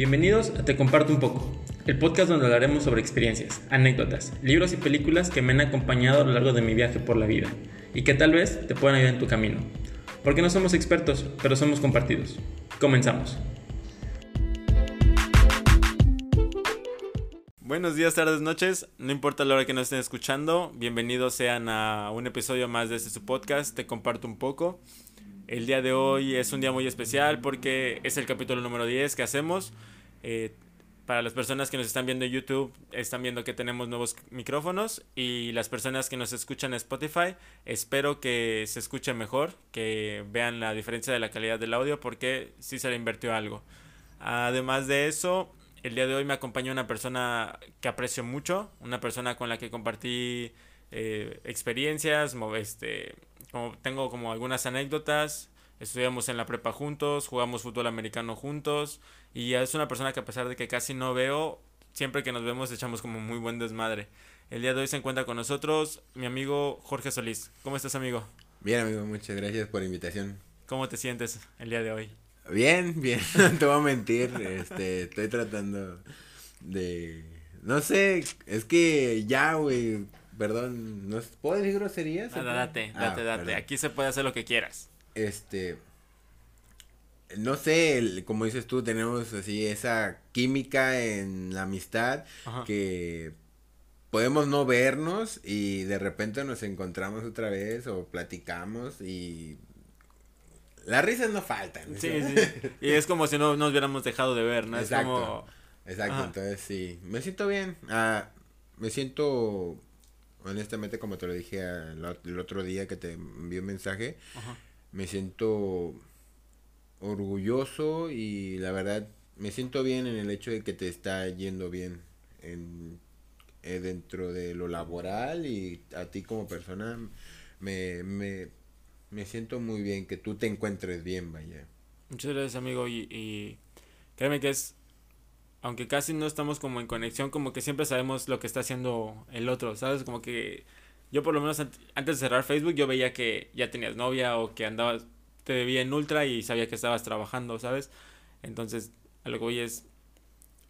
Bienvenidos a Te Comparto un poco, el podcast donde hablaremos sobre experiencias, anécdotas, libros y películas que me han acompañado a lo largo de mi viaje por la vida y que tal vez te puedan ayudar en tu camino. Porque no somos expertos, pero somos compartidos. Comenzamos. Buenos días, tardes, noches. No importa la hora que nos estén escuchando, bienvenidos sean a un episodio más de este su podcast. Te comparto un poco. El día de hoy es un día muy especial porque es el capítulo número 10 que hacemos. Eh, para las personas que nos están viendo en YouTube, están viendo que tenemos nuevos micrófonos y las personas que nos escuchan en Spotify, espero que se escuche mejor, que vean la diferencia de la calidad del audio porque sí se le invirtió algo. Además de eso, el día de hoy me acompaña una persona que aprecio mucho, una persona con la que compartí eh, experiencias, este, como, tengo como algunas anécdotas, estudiamos en la prepa juntos, jugamos fútbol americano juntos y es una persona que a pesar de que casi no veo, siempre que nos vemos echamos como muy buen desmadre. El día de hoy se encuentra con nosotros mi amigo Jorge Solís. ¿Cómo estás amigo? Bien amigo, muchas gracias por la invitación. ¿Cómo te sientes el día de hoy? Bien, bien, no te voy a mentir, este, estoy tratando de, no sé, es que ya, güey, perdón, ¿no puedo decir groserías? Ah, date, date, ah, date, aquí se puede hacer lo que quieras. Este, no sé, como dices tú, tenemos así esa química en la amistad que podemos no vernos y de repente nos encontramos otra vez o platicamos y las risas no faltan. Sí, sí. Y es como si no nos hubiéramos dejado de ver, ¿no? Exacto. Es como... Exacto, entonces sí. Me siento bien. Ah, me siento, honestamente, como te lo dije el otro día que te envié un mensaje, me siento orgulloso y la verdad me siento bien en el hecho de que te está yendo bien en, eh, dentro de lo laboral y a ti como persona me, me, me siento muy bien que tú te encuentres bien, vaya. Muchas gracias, amigo. Y, y créeme que es, aunque casi no estamos como en conexión, como que siempre sabemos lo que está haciendo el otro, ¿sabes? Como que yo por lo menos antes de cerrar Facebook yo veía que ya tenías novia o que andabas, te veía en Ultra y sabía que estabas trabajando, ¿sabes? Entonces, a lo que voy es,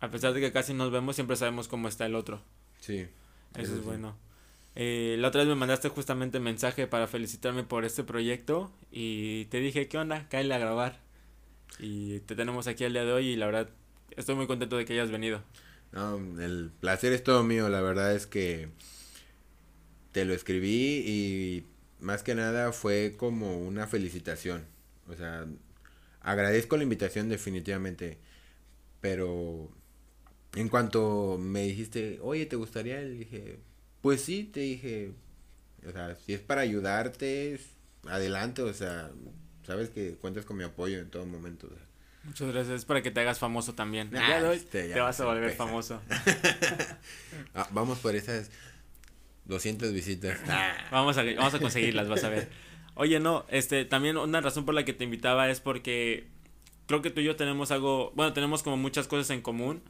a pesar de que casi nos vemos, siempre sabemos cómo está el otro. Sí. Eso, es bueno. Eh, la otra vez me mandaste justamente mensaje para felicitarme por este proyecto y te dije, ¿qué onda? Cállale a grabar. Y te tenemos aquí el día de hoy y la verdad estoy muy contento de que hayas venido. No, el placer es todo mío, la verdad es que te lo escribí y más que nada fue como una felicitación. O sea, agradezco la invitación definitivamente, pero en cuanto me dijiste, oye, ¿te gustaría? Dije, pues sí, te dije, o sea, si es para ayudarte, adelante, o sea, sabes que cuentas con mi apoyo en todo momento. Muchas gracias, es para que te hagas famoso también. Ah, este, te vas a volver famoso. Ah, vamos por esas 200 visitas. vamos, a, vamos a conseguirlas, vas a ver. Oye, no, este, también una razón por la que te invitaba es porque creo que tú y yo tenemos algo, bueno, tenemos como muchas cosas en común,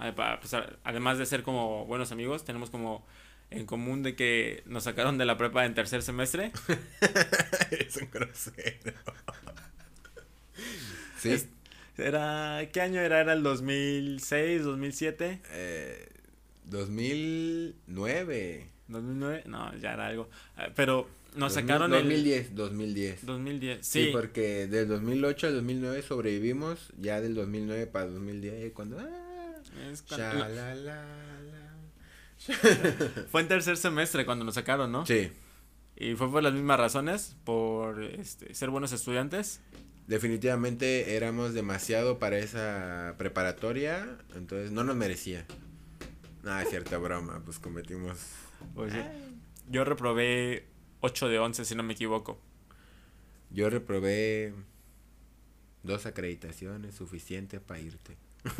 además de ser como buenos amigos, tenemos como en común de que nos sacaron de la prepa en tercer semestre. es un grosero. sí. Era, ¿Qué año era? ¿Era el 2006, 2007? Eh, 2009. ¿2009? No, ya era algo. Ah, pero nos sacaron 2010, 2010. 2010, sí. Sí, porque del 2008 al 2009 sobrevivimos, ya del 2009 para 2010, cuando... Ah, es cuando... fue en tercer semestre cuando nos sacaron, ¿no? Sí. Y fue por las mismas razones, por este, ser buenos estudiantes. Definitivamente éramos demasiado para esa preparatoria, entonces no nos merecía. Nada, es cierta broma, pues cometimos... Pues, yo reprobé 8 de 11, si no me equivoco. Yo reprobé dos acreditaciones suficientes para irte.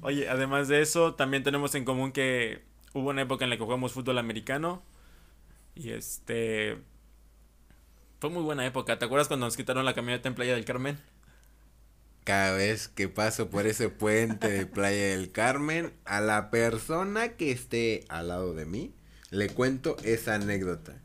Oye, además de eso, también tenemos en común que hubo una época en la que jugamos fútbol americano. Y este. Fue muy buena época. ¿Te acuerdas cuando nos quitaron la camioneta en Playa del Carmen? Cada vez que paso por ese puente de Playa del Carmen, a la persona que esté al lado de mí, le cuento esa anécdota.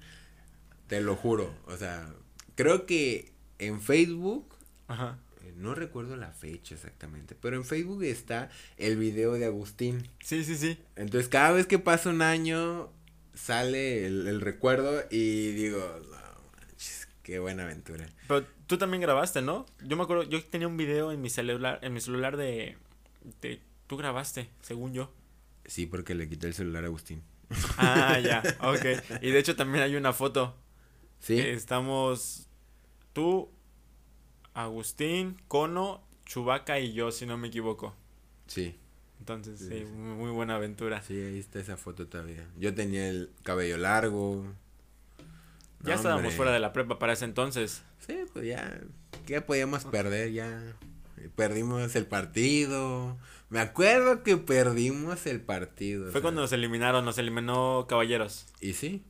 Te lo juro. O sea, creo que en Facebook. Ajá no recuerdo la fecha exactamente, pero en Facebook está el video de Agustín. Sí, sí, sí. Entonces cada vez que pasa un año sale el, el recuerdo y digo, no, qué buena aventura. Pero tú también grabaste, ¿no? Yo me acuerdo, yo tenía un video en mi celular, en mi celular de, de tú grabaste, según yo. Sí, porque le quité el celular a Agustín. Ah, ya, ok. Y de hecho también hay una foto. Sí. Estamos tú, Agustín, Cono, Chubaca y yo, si no me equivoco. Sí. Entonces, Sí, sí, sí. muy muy buena aventura. Sí, ahí está esa foto todavía. Yo tenía el cabello largo. Ya No, estábamos hombre. fuera de la prepa para ese entonces. Sí, pues ya. ¿Qué podíamos perder ya? Perdimos el partido. Me acuerdo que perdimos el partido. o Fue sea, cuando nos eliminaron, nos eliminó Caballeros. Y sí,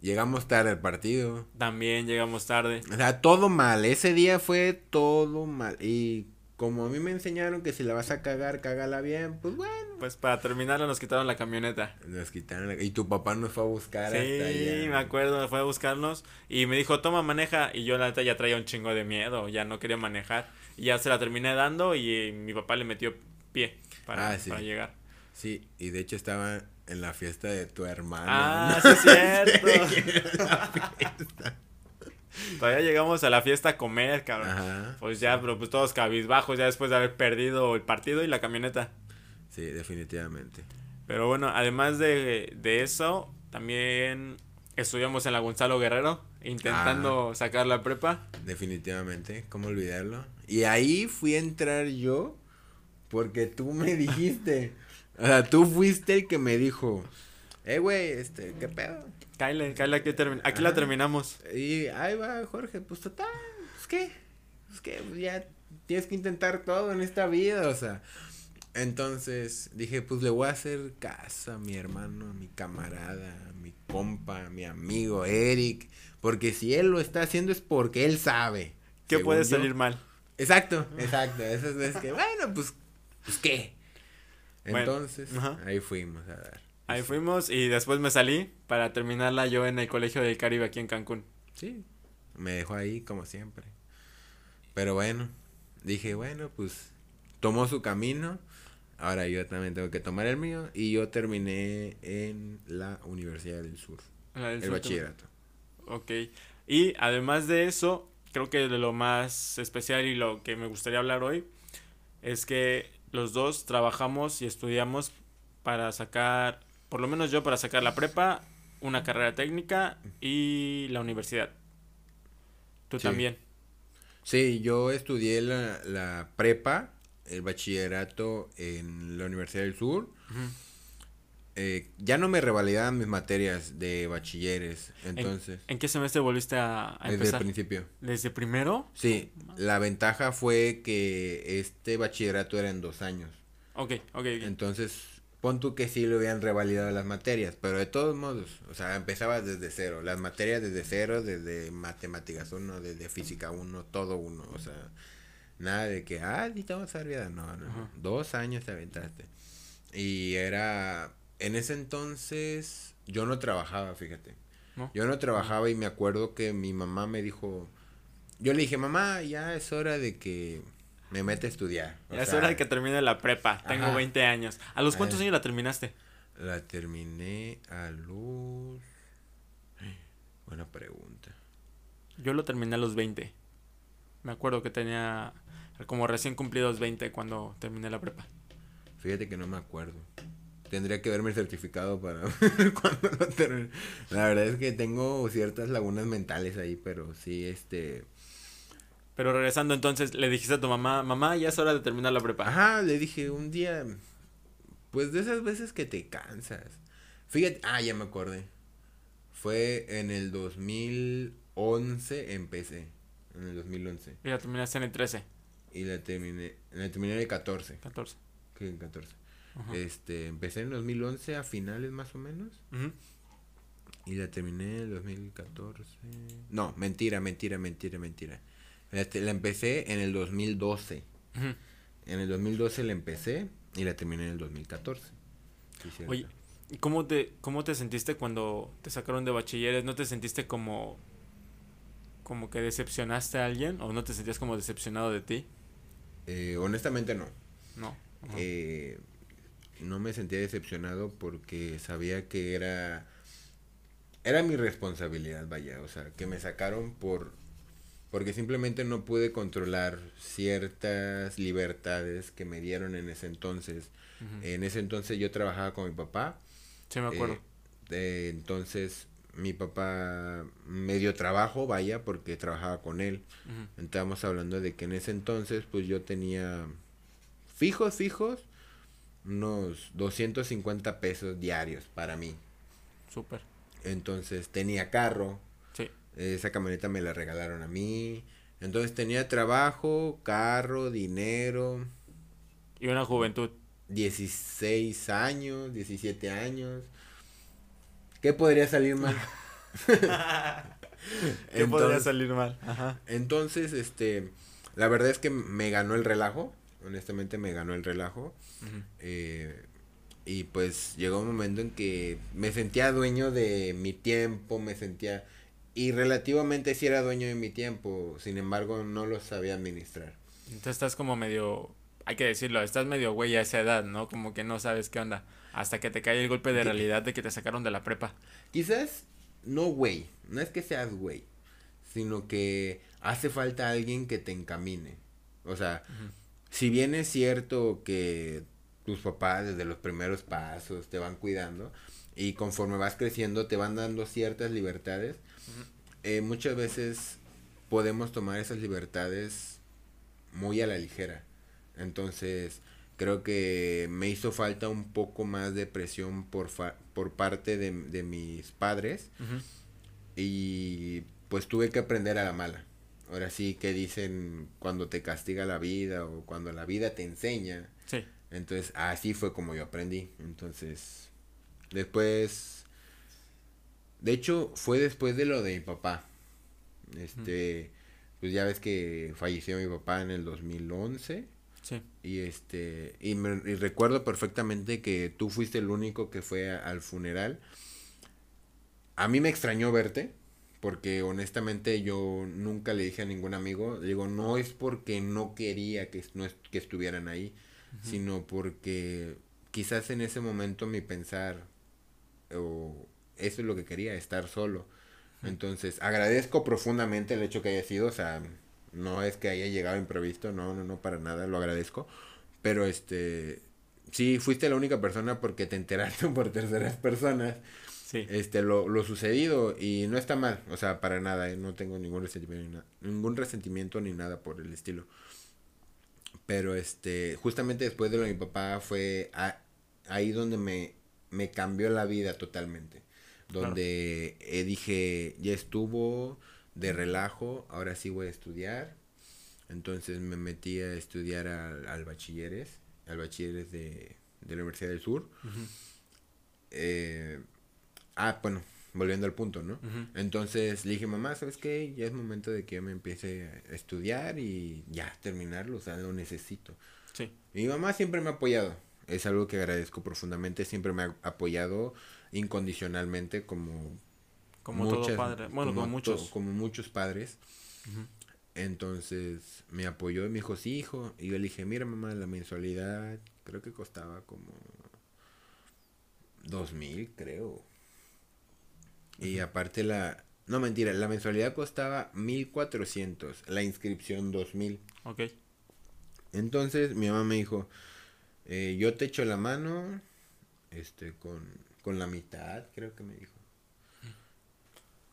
llegamos tarde al partido. También llegamos tarde. O sea, todo mal. Ese día fue todo mal. Y como a mí me enseñaron que si la vas a cagar, cágala bien, pues bueno. Pues para terminarlo nos quitaron la camioneta. Nos quitaron la- Y tu papá nos fue a buscar Sí, hasta allá. me acuerdo, fue a buscarnos y me dijo, toma, maneja. Y yo la neta ya traía un chingo de miedo, ya no quería manejar. Y ya se la terminé dando y eh, mi papá le metió pie para, Ah, sí. para llegar. Sí, y de hecho estaba en la fiesta de tu hermano. Ah, ¿no? sí es cierto. Todavía llegamos a la fiesta a comer, cabrón. Ajá. Pues ya, pero pues todos cabizbajos ya después de haber perdido el partido y la camioneta. Sí, definitivamente. Pero bueno, además de, de eso, también estudiamos en la Gonzalo Guerrero, intentando Ah. sacar la prepa. Definitivamente, ¿cómo olvidarlo? Y ahí fui a entrar yo porque tú me dijiste. o sea, tú fuiste el que me dijo, eh, güey, este, ¿qué pedo? Kyle, Kyle, aquí, termi- aquí la Ajá. terminamos. Y ahí va Jorge, pues total, pues qué, pues qué, pues ya tienes que intentar todo en esta vida, o sea. Entonces dije, pues le voy a hacer caso a mi hermano, a mi camarada, a mi compa, a mi amigo Eric, porque si él lo está haciendo es porque él sabe. ¿Qué puede yo. salir mal? Exacto, exacto. Esas veces que, bueno, pues, pues qué. Bueno, Entonces, ajá. ahí fuimos a dar. Ahí fuimos y después me salí para terminarla yo en el Colegio del Caribe aquí en Cancún. Sí, me dejó ahí como siempre. Pero bueno, dije, bueno, pues tomó su camino. Ahora yo también tengo que tomar el mío. Y yo terminé en la Universidad del Sur, La del el sur bachillerato. Ok. Y además de eso, creo que de lo más especial y lo que me gustaría hablar hoy es que los dos trabajamos y estudiamos para sacar, por lo menos yo para sacar la prepa, una carrera técnica y la universidad. Tú Sí. también. Sí, yo estudié la, la prepa, el bachillerato en la Universidad del Sur. Eh, ya no me revalidaban mis materias de bachilleres, entonces, ¿En qué semestre volviste a, a desde el principio. ¿Desde primero? Sí, la ventaja fue que este bachillerato era en dos años. Ok, ok. ok. Entonces, pon tú que sí le hubieran revalidado las materias, pero de todos modos, o sea, empezabas desde cero. Las materias desde cero, desde matemáticas uno, desde física uno, todo uno. O sea, nada de que, ah, necesitamos vida. No, no, no. Ajá. Dos años te aventaste. Y era, en ese entonces, yo no trabajaba, fíjate. ¿No? Yo no trabajaba y me acuerdo que mi mamá me dijo, yo le dije, mamá, ya es hora de que me meta a estudiar. O Ya es hora de que termine la prepa. Tengo Ajá. 20 años. ¿A los cuántos años la terminaste? La terminé a los... Buena pregunta. Yo lo terminé a los 20. Me acuerdo que tenía como recién cumplidos 20 cuando terminé la prepa. Fíjate que no me acuerdo. Tendría que verme el certificado para ver cuándo lo terminé. La verdad es que tengo ciertas lagunas mentales ahí, pero sí, este... Pero regresando entonces, le dijiste a tu mamá, mamá, ya es hora de terminar la prepa. Ajá, le dije un día, pues de esas veces que te cansas. Fíjate, ah, ya me acordé. Fue en el 2011 empecé, en el 2011. Y la terminaste en el 13, Y la terminé, la terminé en el 14. 14. que en 14. Ajá. Este, empecé en 2011 a finales más o menos. Ujú. Y la terminé en el 2014. No, mentira, mentira, mentira, mentira. La, empecé en el 2012. Ujú. En el 2012 la empecé y la terminé en el 2014. Sí, cierto. Oye, ¿y cómo te, cómo te sentiste cuando te sacaron de bachilleres? ¿No te sentiste como, como que decepcionaste a alguien? ¿O no te sentías como decepcionado de ti? Eh, honestamente no. No. Eh, no me sentía decepcionado porque sabía que era era mi responsabilidad, vaya, o sea, que me sacaron por porque simplemente no pude controlar ciertas libertades que me dieron en ese entonces. En ese entonces yo trabajaba con mi papá. sí, me acuerdo. eh, eh, entonces mi papá me dio trabajo, vaya, porque trabajaba con él. Ujú. Estábamos hablando de que en ese entonces, pues yo tenía fijos, fijos, unos 250 pesos diarios para mí. Súper. Entonces tenía carro. Esa camioneta me la regalaron a mí. Entonces tenía trabajo, carro, dinero, Y una juventud. 16 años, 17 años. ¿Qué podría salir mal? ¿Qué podría salir mal? Ajá. Entonces, este, la verdad es que me ganó el relajo, honestamente me ganó el relajo. Eh, y pues llegó un momento en que me sentía dueño de mi tiempo, me sentía... Y relativamente sí era dueño de mi tiempo, sin embargo no lo sabía administrar. Entonces estás como medio, hay que decirlo, estás medio güey a esa edad, ¿no? Como que no sabes qué onda. Hasta que te cae el golpe de ¿Qué? realidad de que te sacaron de la prepa. Quizás no güey, no es que seas güey, sino que hace falta alguien que te encamine. O sea, si bien es cierto que tus papás desde los primeros pasos te van cuidando y conforme vas creciendo te van dando ciertas libertades. Eh, muchas veces podemos tomar esas libertades muy a la ligera. Entonces, creo que me hizo falta un poco más de presión por, fa- por parte de, de mis padres y pues tuve que aprender a la mala. Ahora sí que dicen cuando te castiga la vida o cuando la vida te enseña. Sí. Entonces así fue como yo aprendí. Entonces después, de hecho fue después de lo de mi papá. Este, pues ya ves que falleció mi papá en el 2011. Sí. Y este, y, me, y recuerdo perfectamente que tú fuiste el único que fue a- al funeral. A mí me extrañó verte, porque honestamente yo nunca le dije a ningún amigo, digo, no es porque no quería que, no es- que estuvieran ahí, sino porque quizás en ese momento mi pensar, o eso es lo que quería, estar solo. Entonces, agradezco profundamente el hecho que haya sido, o sea, no es que haya llegado imprevisto, no, no, no, para nada, lo agradezco. Pero este, sí, fuiste la única persona porque te enteraste por terceras personas, Sí. este, lo, lo sucedido y no está mal, o sea, para nada, eh, no tengo ningún resentimiento, ni na- ningún resentimiento ni nada por el estilo. Pero este, justamente después de lo de mi papá fue a- ahí donde me, me cambió la vida totalmente. Donde eh, dije, ya estuvo de relajo, ahora sí voy a estudiar. Entonces me metí a estudiar al, al bachilleres, al bachilleres de, de la Universidad del Sur. Eh, ah, bueno, volviendo al punto, ¿no? Entonces le dije, mamá, ¿sabes qué? Ya es momento de que yo me empiece a estudiar y ya terminarlo, o sea, lo necesito. Sí. Mi mamá siempre me ha apoyado, es algo que agradezco profundamente, siempre me ha apoyado incondicionalmente como Como todo muchas- padre. Bueno, como, muchos. como muchos padres. Entonces me apoyó y me dijo, sí, hijo. Y yo le dije, mira, mamá, la mensualidad creo que costaba como dos mil, creo. Y aparte la... No, mentira, la mensualidad costaba mil cuatrocientos, la inscripción dos mil. Ok. Entonces mi mamá me dijo, eh, yo te echo la mano, este, con, con la mitad, creo que me dijo.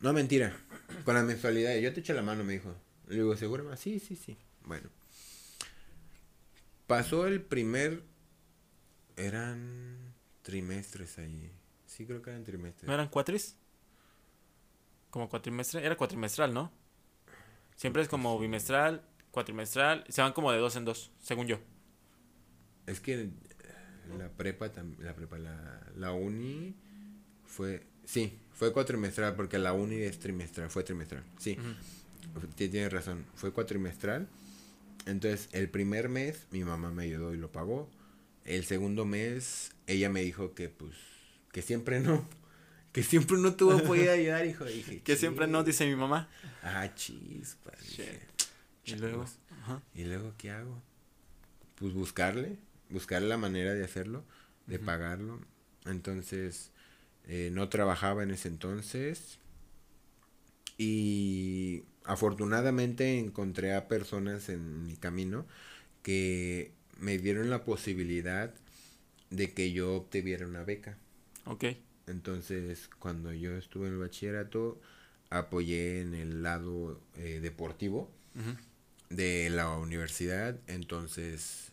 No, mentira, con la mensualidad, yo te echo la mano, me dijo. Le digo, ¿seguro? ma? Sí, sí, sí. Bueno. Pasó el primer, eran trimestres ahí. Sí, creo que eran trimestres. ¿No eran cuatris? Como cuatrimestre. Era cuatrimestral, ¿no? Siempre es como bimestral, cuatrimestral. Se van como de dos en dos, según yo. Es que la prepa, la prepa, la, la uni fue, sí, fue cuatrimestral porque la uni es trimestral, fue trimestral, sí, tienes razón, fue cuatrimestral. Entonces, el primer mes mi mamá me ayudó y lo pagó. El segundo mes ella me dijo que pues, que siempre no, que siempre no tuvo apoyo ayudar, hijo. Y dije, Que siempre no, dice mi mamá. Ah, chispa. dije, Y luego. ¿Y luego qué hago? pues buscarle, buscar la manera de hacerlo, de pagarlo. Entonces, eh, no trabajaba en ese entonces. Y afortunadamente encontré a personas en mi camino que me dieron la posibilidad de que yo obtuviera una beca. Ok. Entonces, cuando yo estuve en el bachillerato, apoyé en el lado eh, deportivo de la universidad. Entonces,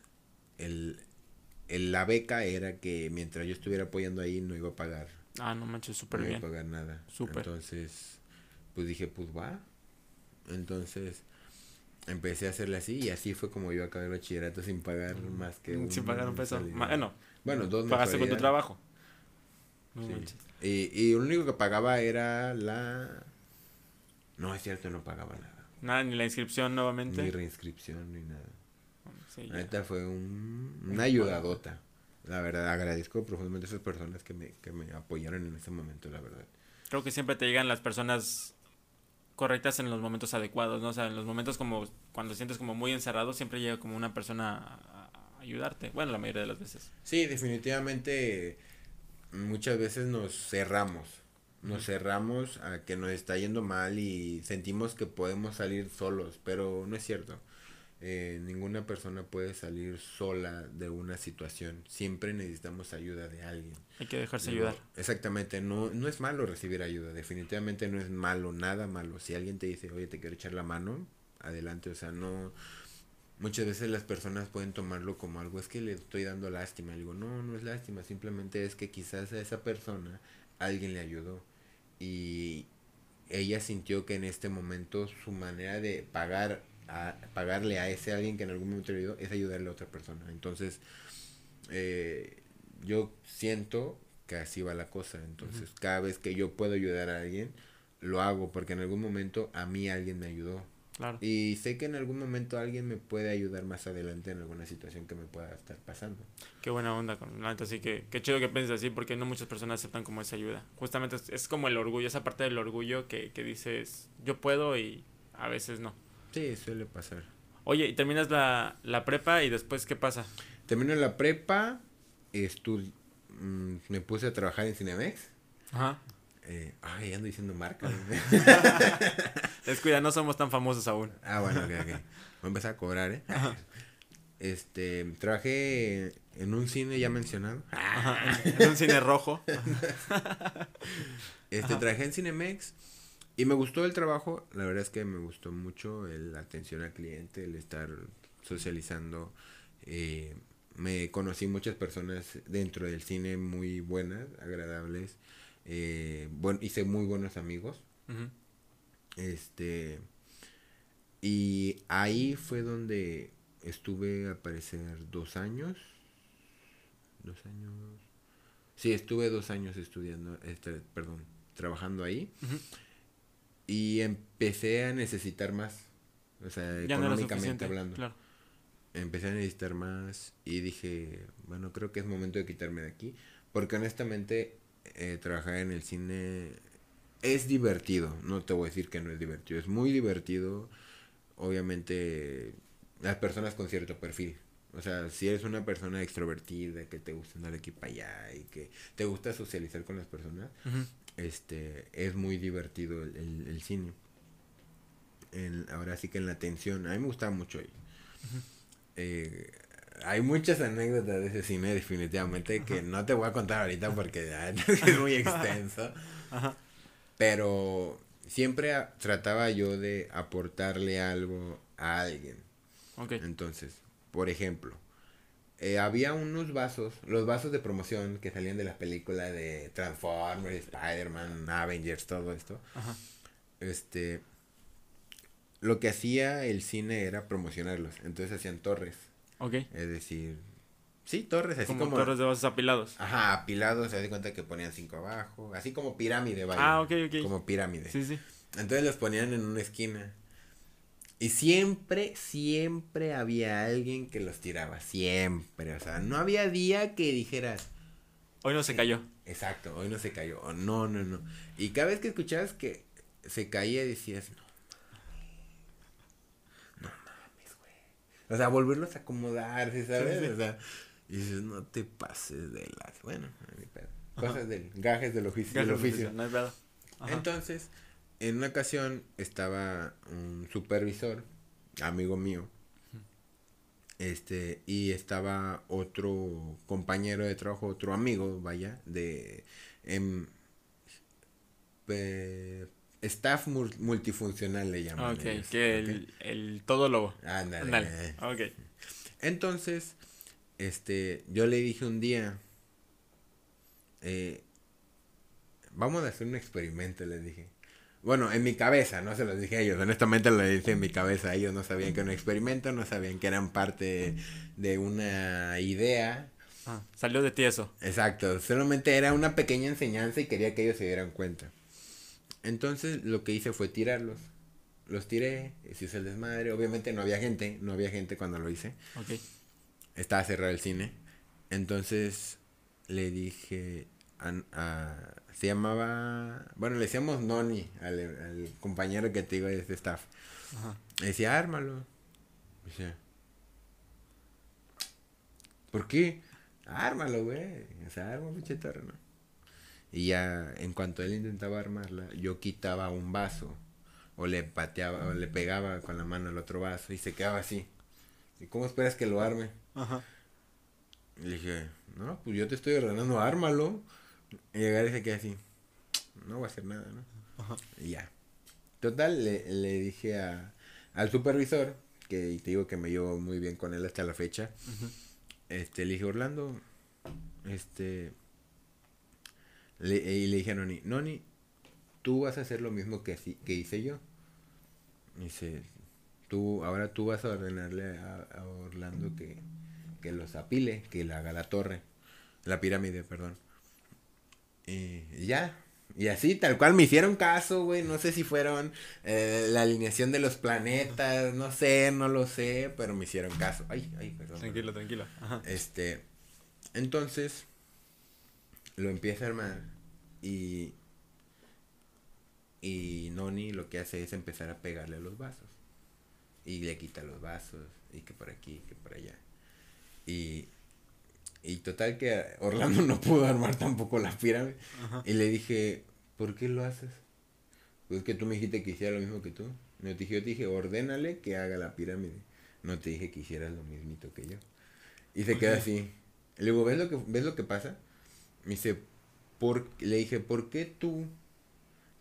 el, el, la beca era que mientras yo estuviera apoyando ahí, no iba a pagar. Ah, no manches, súper no bien. iba a pagar nada. Súper. Entonces, pues dije, pues va. Entonces, empecé a hacerle así y así fue como yo acabé el bachillerato sin pagar más que un Sin pagar un peso. Bueno, bueno dos Pagaste con tu trabajo. Sí. Y, y lo único que pagaba era la... No, es cierto, no pagaba nada. Nada, ni la inscripción nuevamente. Ni reinscripción, ni nada. Sí, Ahorita fue un, una ayudadota. La verdad, agradezco profundamente a esas personas que me, que me apoyaron en ese momento, la verdad. Creo que siempre te llegan las personas correctas en los momentos adecuados, ¿no? O sea, en los momentos como cuando sientes como muy encerrado, siempre llega como una persona a ayudarte. Bueno, la mayoría de las veces. Sí, definitivamente muchas veces nos cerramos. Nos cerramos a que nos está yendo mal y sentimos que podemos salir solos, pero no es cierto. Eh, ninguna persona puede salir sola de una situación. Siempre necesitamos ayuda de alguien. Hay que dejarse ayudar. Exactamente, no, no es malo recibir ayuda, definitivamente no es malo, nada malo. Si alguien te dice, oye, te quiero echar la mano, adelante, o sea, no... Muchas veces las personas pueden tomarlo como algo, es que le estoy dando lástima. Le digo, no, no es lástima, simplemente es que quizás a esa persona alguien le ayudó. Y ella sintió que en este momento su manera de pagar a pagarle a ese alguien que en algún momento le ayudó es ayudarle a otra persona. Entonces, eh, yo siento que así va la cosa. Entonces, cada vez que yo puedo ayudar a alguien, lo hago porque en algún momento a mí alguien me ayudó. Claro. Y sé que en algún momento alguien me puede ayudar más adelante en alguna situación que me pueda estar pasando. Qué buena onda con la así que qué chido que pienses así porque no muchas personas aceptan como esa ayuda. Justamente es, es como el orgullo, esa parte del orgullo que, que dices, yo puedo y a veces no. Sí, suele pasar. Oye, y terminas la, la prepa y después, ¿qué pasa? Termino la prepa, estu mm, me puse a trabajar en Cinemex. Ajá. Eh, ay, ando diciendo marca. Descuida, no somos tan famosos aún. Ah, bueno, ok, ok. Voy a empezar a cobrar, ¿eh? Este, trabajé en un cine ya mencionado. Ajá, en un cine rojo. este, trabajé en Cinemex y me gustó el trabajo. La verdad es que me gustó mucho la atención al cliente, el estar socializando. Eh, me conocí muchas personas dentro del cine muy buenas, agradables. Eh, bueno, hice muy buenos amigos. Este. Y ahí fue donde estuve a parecer dos años. Dos años. Sí, estuve dos años estudiando, este, perdón, trabajando ahí. Y empecé a necesitar más. O sea, Ya económicamente hablando. Claro. Empecé a necesitar más y dije, bueno, creo que es momento de quitarme de aquí. Porque honestamente, eh, trabajar en el cine es divertido. No te voy a decir que no es divertido. Es muy divertido. Obviamente, las personas con cierto perfil. O sea, si eres una persona extrovertida, que te gusta andar aquí para allá y que te gusta socializar con las personas, Ujú. Este es muy divertido el, el- el cine. En- ahora sí que en la atención, a mí me gustaba mucho ahí. Eh, hay muchas anécdotas de ese cine definitivamente que no te voy a contar ahorita porque es muy extenso. Ajá. Pero siempre trataba yo de aportarle algo a alguien. Entonces, por ejemplo, eh, había unos vasos, los vasos de promoción que salían de las películas de Transformers, Spider-Man, Avengers, todo esto. Ajá. Este, lo que hacía el cine era promocionarlos. Entonces hacían torres. Ok. Es decir, sí, torres, así Como, como. torres de vasos apilados. Ajá, apilados, se da cuenta que ponían cinco abajo. Así como pirámide, vaya. Ah, ok, ok. Como pirámide. Sí, sí. Entonces los ponían en una esquina. Y siempre, siempre había alguien que los tiraba. Siempre. O sea, no había día que dijeras, Hoy no se cayó. exacto, hoy no se cayó. O no, no, no. Y cada vez que escuchabas que se caía decías, no. No mames, güey. O sea, volverlos a acomodar, ¿sí ¿sabes? O sea, y dices, no te pases de las. Bueno, cosas del. gajes del oficio. del oficio. No es Entonces, en una ocasión estaba un supervisor, amigo mío. Este, y estaba otro compañero de trabajo, otro amigo, vaya, de. Em, staff multifuncional le llaman. Ok, que el, el todólogo. Ándale. Ok. Entonces, este, yo le dije un día, eh, vamos a hacer un experimento, le dije. Bueno, en mi cabeza, no se lo dije a ellos, honestamente lo dije en mi cabeza, ellos no sabían que era un experimento, no sabían que eran parte de una idea. Ah, salió de ti eso. Exacto, solamente era una pequeña enseñanza y quería que ellos se dieran cuenta. Entonces lo que hice fue tirarlos. Los tiré, se hizo el desmadre. Obviamente no había gente, no había gente cuando lo hice. Ok. Estaba cerrado el cine. Entonces le dije a, se llamaba, bueno, le decíamos Noni al, compañero que te digo de este staff. Ajá. Le decía, ármalo. Decía, ¿por qué? Ármalo, güey. O sea, arma pinche torre, ¿no? Y ya, en cuanto él intentaba armarla, yo quitaba un vaso. O le pateaba, o le pegaba con la mano al otro vaso y se quedaba así. ¿Y cómo esperas que lo arme? Ajá. le dije, no, pues yo te estoy ordenando, ármalo. Y llegar y se queda así. No voy a hacer nada, ¿no? Ajá. Y ya. Total, le, le dije a, al supervisor, que te digo que me llevo muy bien con él hasta la fecha. Este, le dije, Orlando, este, le, y le dije a Noni, Noni, tú vas a hacer lo mismo que, que hice yo. dice, tú, ahora tú vas a ordenarle a, Orlando que, que los apile, que le haga la torre, la pirámide, perdón. Y ya, y así, tal cual, me hicieron caso, güey. No sé si fueron eh, la alineación de los planetas, no sé, no lo sé, pero me hicieron caso. Ay, ay, perdón. Tranquilo, tranquilo. Este, entonces, lo empieza a armar y y Noni lo que hace es empezar a pegarle a los vasos y le quita los vasos y que por aquí que por allá y y total que Orlando no pudo armar tampoco la pirámide. Y le dije ¿por qué lo haces? pues que tú me dijiste que hiciera lo mismo que tú. No te dije yo te dije ordénale que haga la pirámide. No te dije que hicieras lo mismito que yo y se queda así. Le digo ves lo que ves lo que pasa me dice, por, le dije, ¿por qué tú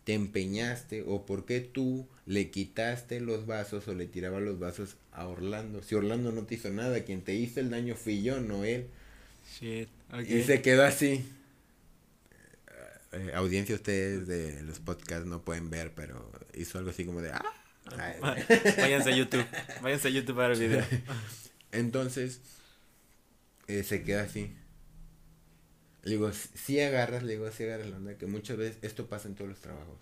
te empeñaste o por qué tú le quitaste los vasos o le tirabas los vasos a Orlando? Si Orlando no te hizo nada, quien te hizo el daño fui yo, no él. Y se quedó así. Eh, audiencia ustedes de los podcasts no pueden ver, pero hizo algo así como de... ¡Ah! Váyanse a YouTube. Váyanse a YouTube para el video. Entonces, eh, se queda así. Le digo, si agarras, le digo, si agarras la onda, que muchas veces esto pasa en todos los trabajos.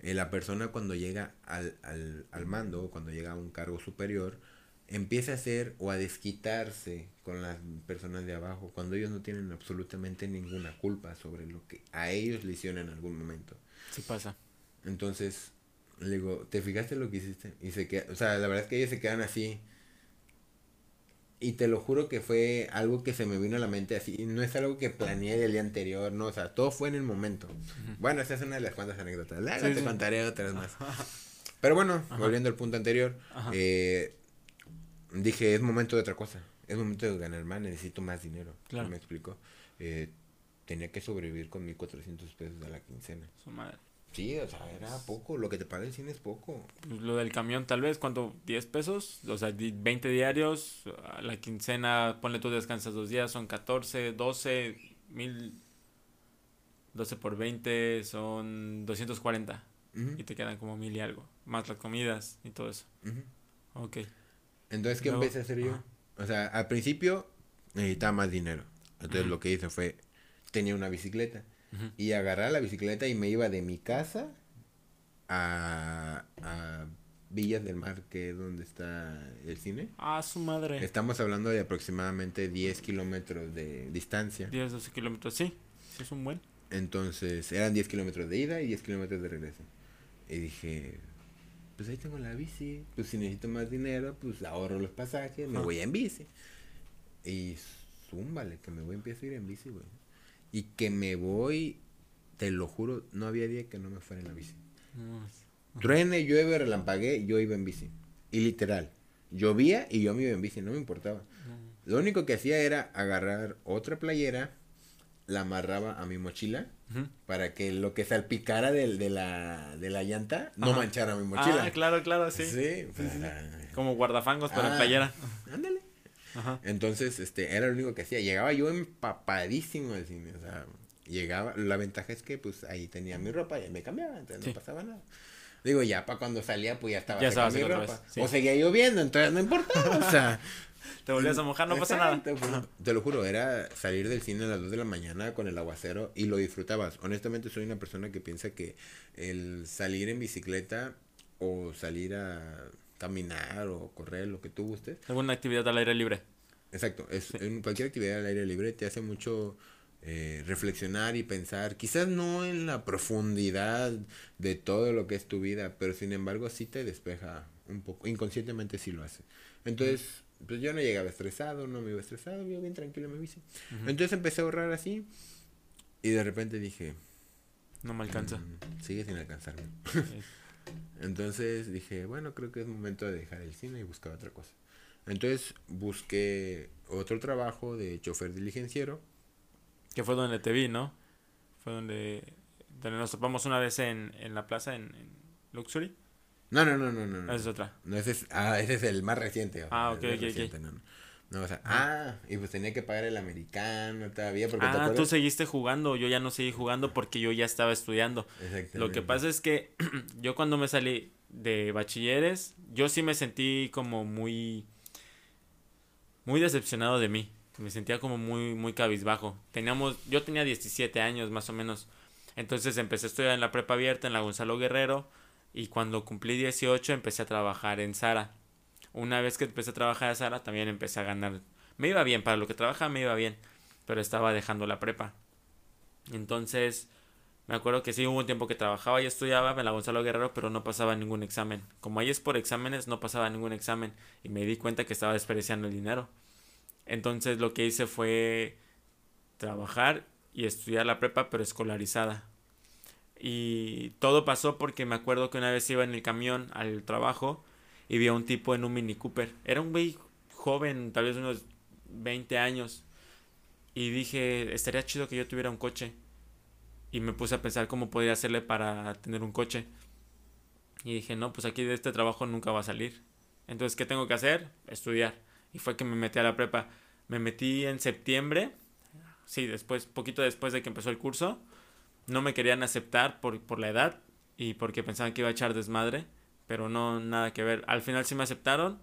Eh, la persona cuando llega al, al, al mando cuando llega a un cargo superior, empieza a hacer o a desquitarse con las personas de abajo cuando ellos no tienen absolutamente ninguna culpa sobre lo que a ellos le hicieron en algún momento. Sí pasa. Entonces, le digo, ¿te fijaste lo que hiciste? Y se queda, o sea, la verdad es que ellos se quedan así y te lo juro que fue algo que se me vino a la mente así. No es algo que planeé del día anterior, no, o sea, todo fue en el momento. Bueno, esa es una de las cuantas anécdotas. te contaré otras más. Pero bueno, volviendo al punto anterior, eh, dije, es momento de otra cosa. Es momento de ganar más, necesito más dinero. Claro. Me explico. Eh, tenía que sobrevivir con 1.400 pesos a la quincena. Su madre. Sí, o sea, era poco, lo que te paga el cine es poco. Pues, lo del camión tal vez, ¿cuánto? ¿10 pesos? O sea, 20 diarios, la quincena, ponle tú descansas dos días, son 14, 12, mil... 12 por 20 son 240. Y te quedan como mil y algo. Más las comidas y todo eso. Ok. Entonces, ¿qué empecé a hacer yo? O sea, al principio necesitaba más dinero. Entonces, lo que hice fue, tenía una bicicleta y agarraba la bicicleta y me iba de mi casa a, a Villas del Mar, que es donde está el cine. Ah, su madre. Estamos hablando de aproximadamente 10 kilómetros de distancia. 10, 12 kilómetros, sí. Es un buen. Entonces, eran 10 kilómetros de ida y 10 kilómetros de regreso. Y dije, pues ahí tengo la bici. Pues si necesito más dinero, pues ahorro los pasajes, me voy en bici. Y zúmbale, que me voy, empiezo a ir en bici, güey. Y que me voy, te lo juro, no había día que no me fuera en la bici. Truene, llueve, relampagué, yo iba en bici. Y literal, llovía y yo me iba en bici, no me importaba. Lo único que hacía era agarrar otra playera, la amarraba a mi mochila para que lo que salpicara de, de, la, de la llanta no manchara mi mochila. Ah, claro, claro, sí. Sí, como guardafangos para ah, playera. Ándale. Entonces, este, era lo único que hacía. Llegaba yo empapadísimo al cine, o sea, llegaba, la ventaja es que pues ahí tenía mi ropa y me cambiaba, entonces no pasaba nada. Digo, ya para cuando salía, pues ya estaba ya mi ropa. O seguía lloviendo, entonces no importaba, o sea. Te volvías a mojar, no pasa nada. Pues, te lo juro, era salir del cine a las 2 de la mañana con el aguacero y lo disfrutabas. Honestamente, soy una persona que piensa que el salir en bicicleta o salir a caminar o correr, lo que tú gustes. Alguna actividad al aire libre. Exacto, es, en cualquier actividad al aire libre te hace mucho eh, reflexionar y pensar, quizás no en la profundidad de todo lo que es tu vida, pero sin embargo sí te despeja un poco, inconscientemente sí lo hace. Entonces, pues yo no llegaba estresado, no me iba estresado, yo bien tranquilo me bici. Entonces empecé a ahorrar así y de repente dije, no me alcanza. Mm, sigue sin alcanzarme. Entonces dije, bueno, creo que es momento de dejar el cine y buscar otra cosa. Entonces busqué otro trabajo de chofer diligenciero. Que fue donde te vi, ¿no? Fue donde, donde nos topamos una vez en, en la plaza en, Luxury. No, no, no, no, no. Esa es otra. No, ese es, ah, ese es el más reciente. Ah, ok, ok, no, o sea, ah, y pues tenía que pagar el americano todavía. Porque ah, tú seguiste jugando, yo ya no seguí jugando porque yo ya estaba estudiando. Lo que pasa es que yo cuando me salí de bachilleres, yo sí me sentí como muy, muy decepcionado de mí. Me sentía como muy, muy cabizbajo. Teníamos, yo tenía 17 años más o menos. Entonces empecé a estudiar en la prepa abierta en la Gonzalo Guerrero. Y cuando cumplí 18 empecé a trabajar en Sara una vez que empecé a trabajar a Sara, también empecé a ganar. Me iba bien, para lo que trabajaba me iba bien, pero estaba dejando la prepa. Entonces, me acuerdo que sí hubo un tiempo que trabajaba y estudiaba en la Gonzalo Guerrero, pero no pasaba ningún examen. Como ahí es por exámenes, no pasaba ningún examen y me di cuenta que estaba desperdiciando el dinero. Entonces, lo que hice fue trabajar y estudiar la prepa, pero escolarizada. Y todo pasó porque me acuerdo que una vez iba en el camión al trabajo y vi a un tipo en un Mini Cooper. Era un güey joven, tal vez unos 20 años. Y dije, estaría chido que yo tuviera un coche. Y me puse a pensar cómo podría hacerle para tener un coche. Y dije, no, pues aquí de este trabajo nunca va a salir. Entonces, ¿qué tengo que hacer? Estudiar. Y fue que me metí a la prepa. Me metí en septiembre. Sí, después, poquito después de que empezó el curso. No me querían aceptar por, por la edad y porque pensaban que iba a echar desmadre pero no nada que ver. Al final sí me aceptaron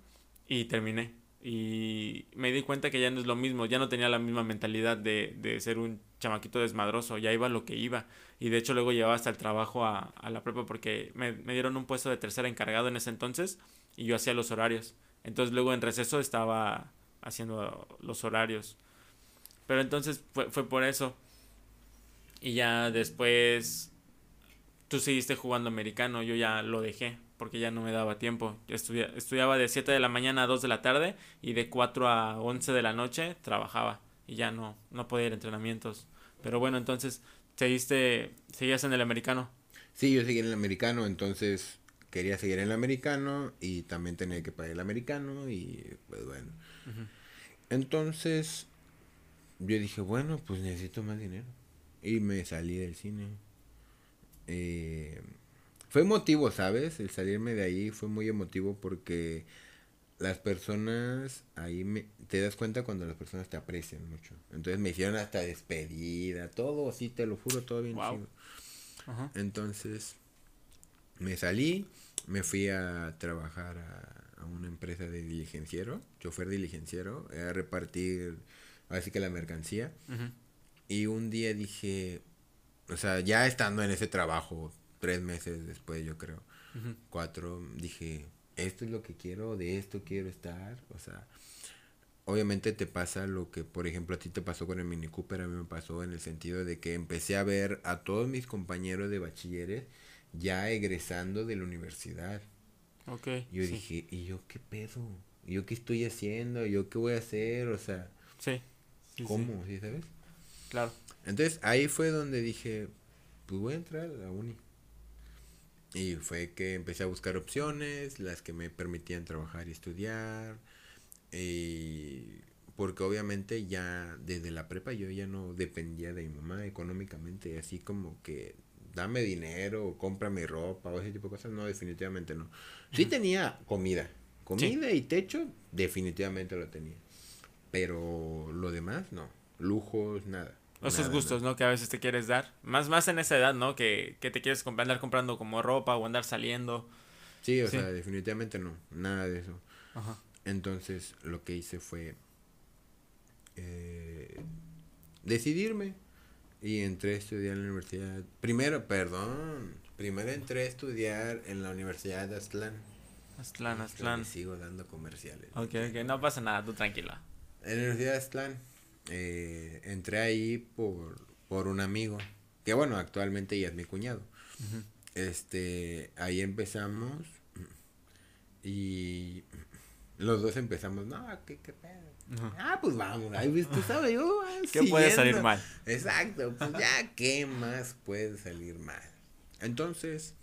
y terminé. Y me di cuenta que ya no es lo mismo, ya no tenía la misma mentalidad de, de ser un chamaquito desmadroso, ya iba lo que iba. Y de hecho luego llevaba hasta el trabajo a, a la prepa porque me, me, dieron un puesto de tercera encargado en ese entonces y yo hacía los horarios. Entonces luego en receso estaba haciendo los horarios. Pero entonces fue, fue por eso. Y ya después tú seguiste jugando americano, yo ya lo dejé porque ya no me daba tiempo. Yo estudiaba de 7 de la mañana a 2 de la tarde y de 4 a 11 de la noche trabajaba y ya no, no podía ir a entrenamientos. Pero bueno, entonces, ¿seguiste, ¿seguías en el americano? Sí, yo seguí en el americano, entonces quería seguir en el americano y también tenía que pagar el americano y pues bueno. Entonces, yo dije, bueno, pues necesito más dinero. Y me salí del cine. Eh, fue emotivo, ¿sabes? El salirme de ahí fue muy emotivo porque las personas, ahí me, te das cuenta cuando las personas te aprecian mucho. Entonces me hicieron hasta despedida, todo así, te lo juro, todo bien chido. Entonces me salí, me fui a trabajar a, una empresa de diligenciero, chofer diligenciero, a repartir así que la mercancía. Y un día dije, o sea, ya estando en ese trabajo tres meses después, yo creo, cuatro, dije, esto es lo que quiero, de esto quiero estar, o sea, obviamente te pasa lo que, por ejemplo, a ti te pasó con el Mini Cooper, a mí me pasó en el sentido de que empecé a ver a todos mis compañeros de bachilleres ya egresando de la universidad. Ok. Yo sí. dije, ¿y yo qué pedo? ¿Y yo qué estoy haciendo? ¿Yo qué voy a hacer? O sea, Sí. sí, sí, ¿cómo? ¿Sí sabes? Claro. Entonces ahí fue donde dije, pues voy a entrar a la uni. Y fue que empecé a buscar opciones, las que me permitían trabajar y estudiar. Y porque obviamente ya desde la prepa yo ya no dependía de mi mamá económicamente, así como que dame dinero o cómprame ropa o ese tipo de cosas, no, definitivamente no. Sí tenía comida, comida y techo, definitivamente lo tenía. Pero lo demás, no, lujos, nada. Esos nada, gustos, ¿no? Que a veces te quieres dar. Más, más en esa edad, ¿no? Que, que te quieres comp- andar comprando como ropa o andar saliendo. Sí, o Sí. sea, definitivamente no, nada de eso. Ajá. Entonces lo que hice fue eh, decidirme y entré a estudiar en la universidad. Primero, perdón, primero entré a estudiar en la Universidad de Aztlán. Aztlán, Aztlán. Sigo dando comerciales. Ok, ok, no pasa nada, tú tranquilo. En la Universidad de Aztlán eh, entré ahí por, por un amigo, que bueno, actualmente ya es mi cuñado. Este, ahí empezamos y los dos empezamos, no, ¿qué, qué pedo? Ah, pues vamos, ahí ves, tú sabes, yo ah, ¿Qué puede salir mal? Exacto, pues ya, ¿qué más puede salir mal? Entonces,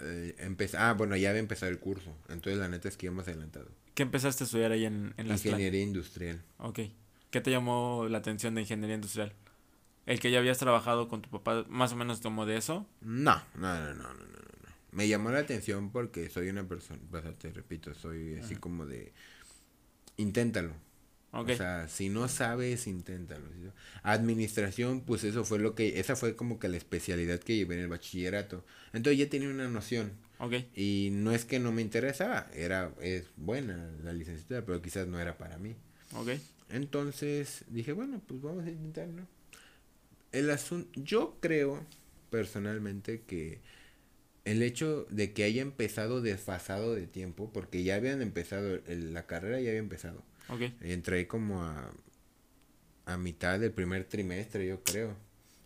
eh, empecé, ah, bueno, ya había empezado el curso, entonces la neta es que íbamos adelantado. ¿Qué empezaste a estudiar ahí en, en la? Ingeniería industrial. Ok. ¿Qué te llamó la atención de ingeniería industrial? ¿El que ya habías trabajado con tu papá más o menos tomó de eso? No, no, no, no, no, no, no. Me llamó la atención porque soy una persona, te repito, soy así como de, inténtalo. Ok. O sea, si no sabes, inténtalo. Administración, pues eso fue lo que, esa fue como que la especialidad que llevé en el bachillerato. Entonces ya tenía una noción. Ok. Y no es que no me interesaba, era, es buena la licenciatura, pero quizás no era para mí. Ok. Entonces dije, bueno, pues vamos a intentarlo. El asunto, yo creo personalmente que el hecho de que haya empezado desfasado de tiempo, porque ya habían empezado, el- la carrera ya había empezado. Ok. Entré como a, a mitad del primer trimestre, yo creo.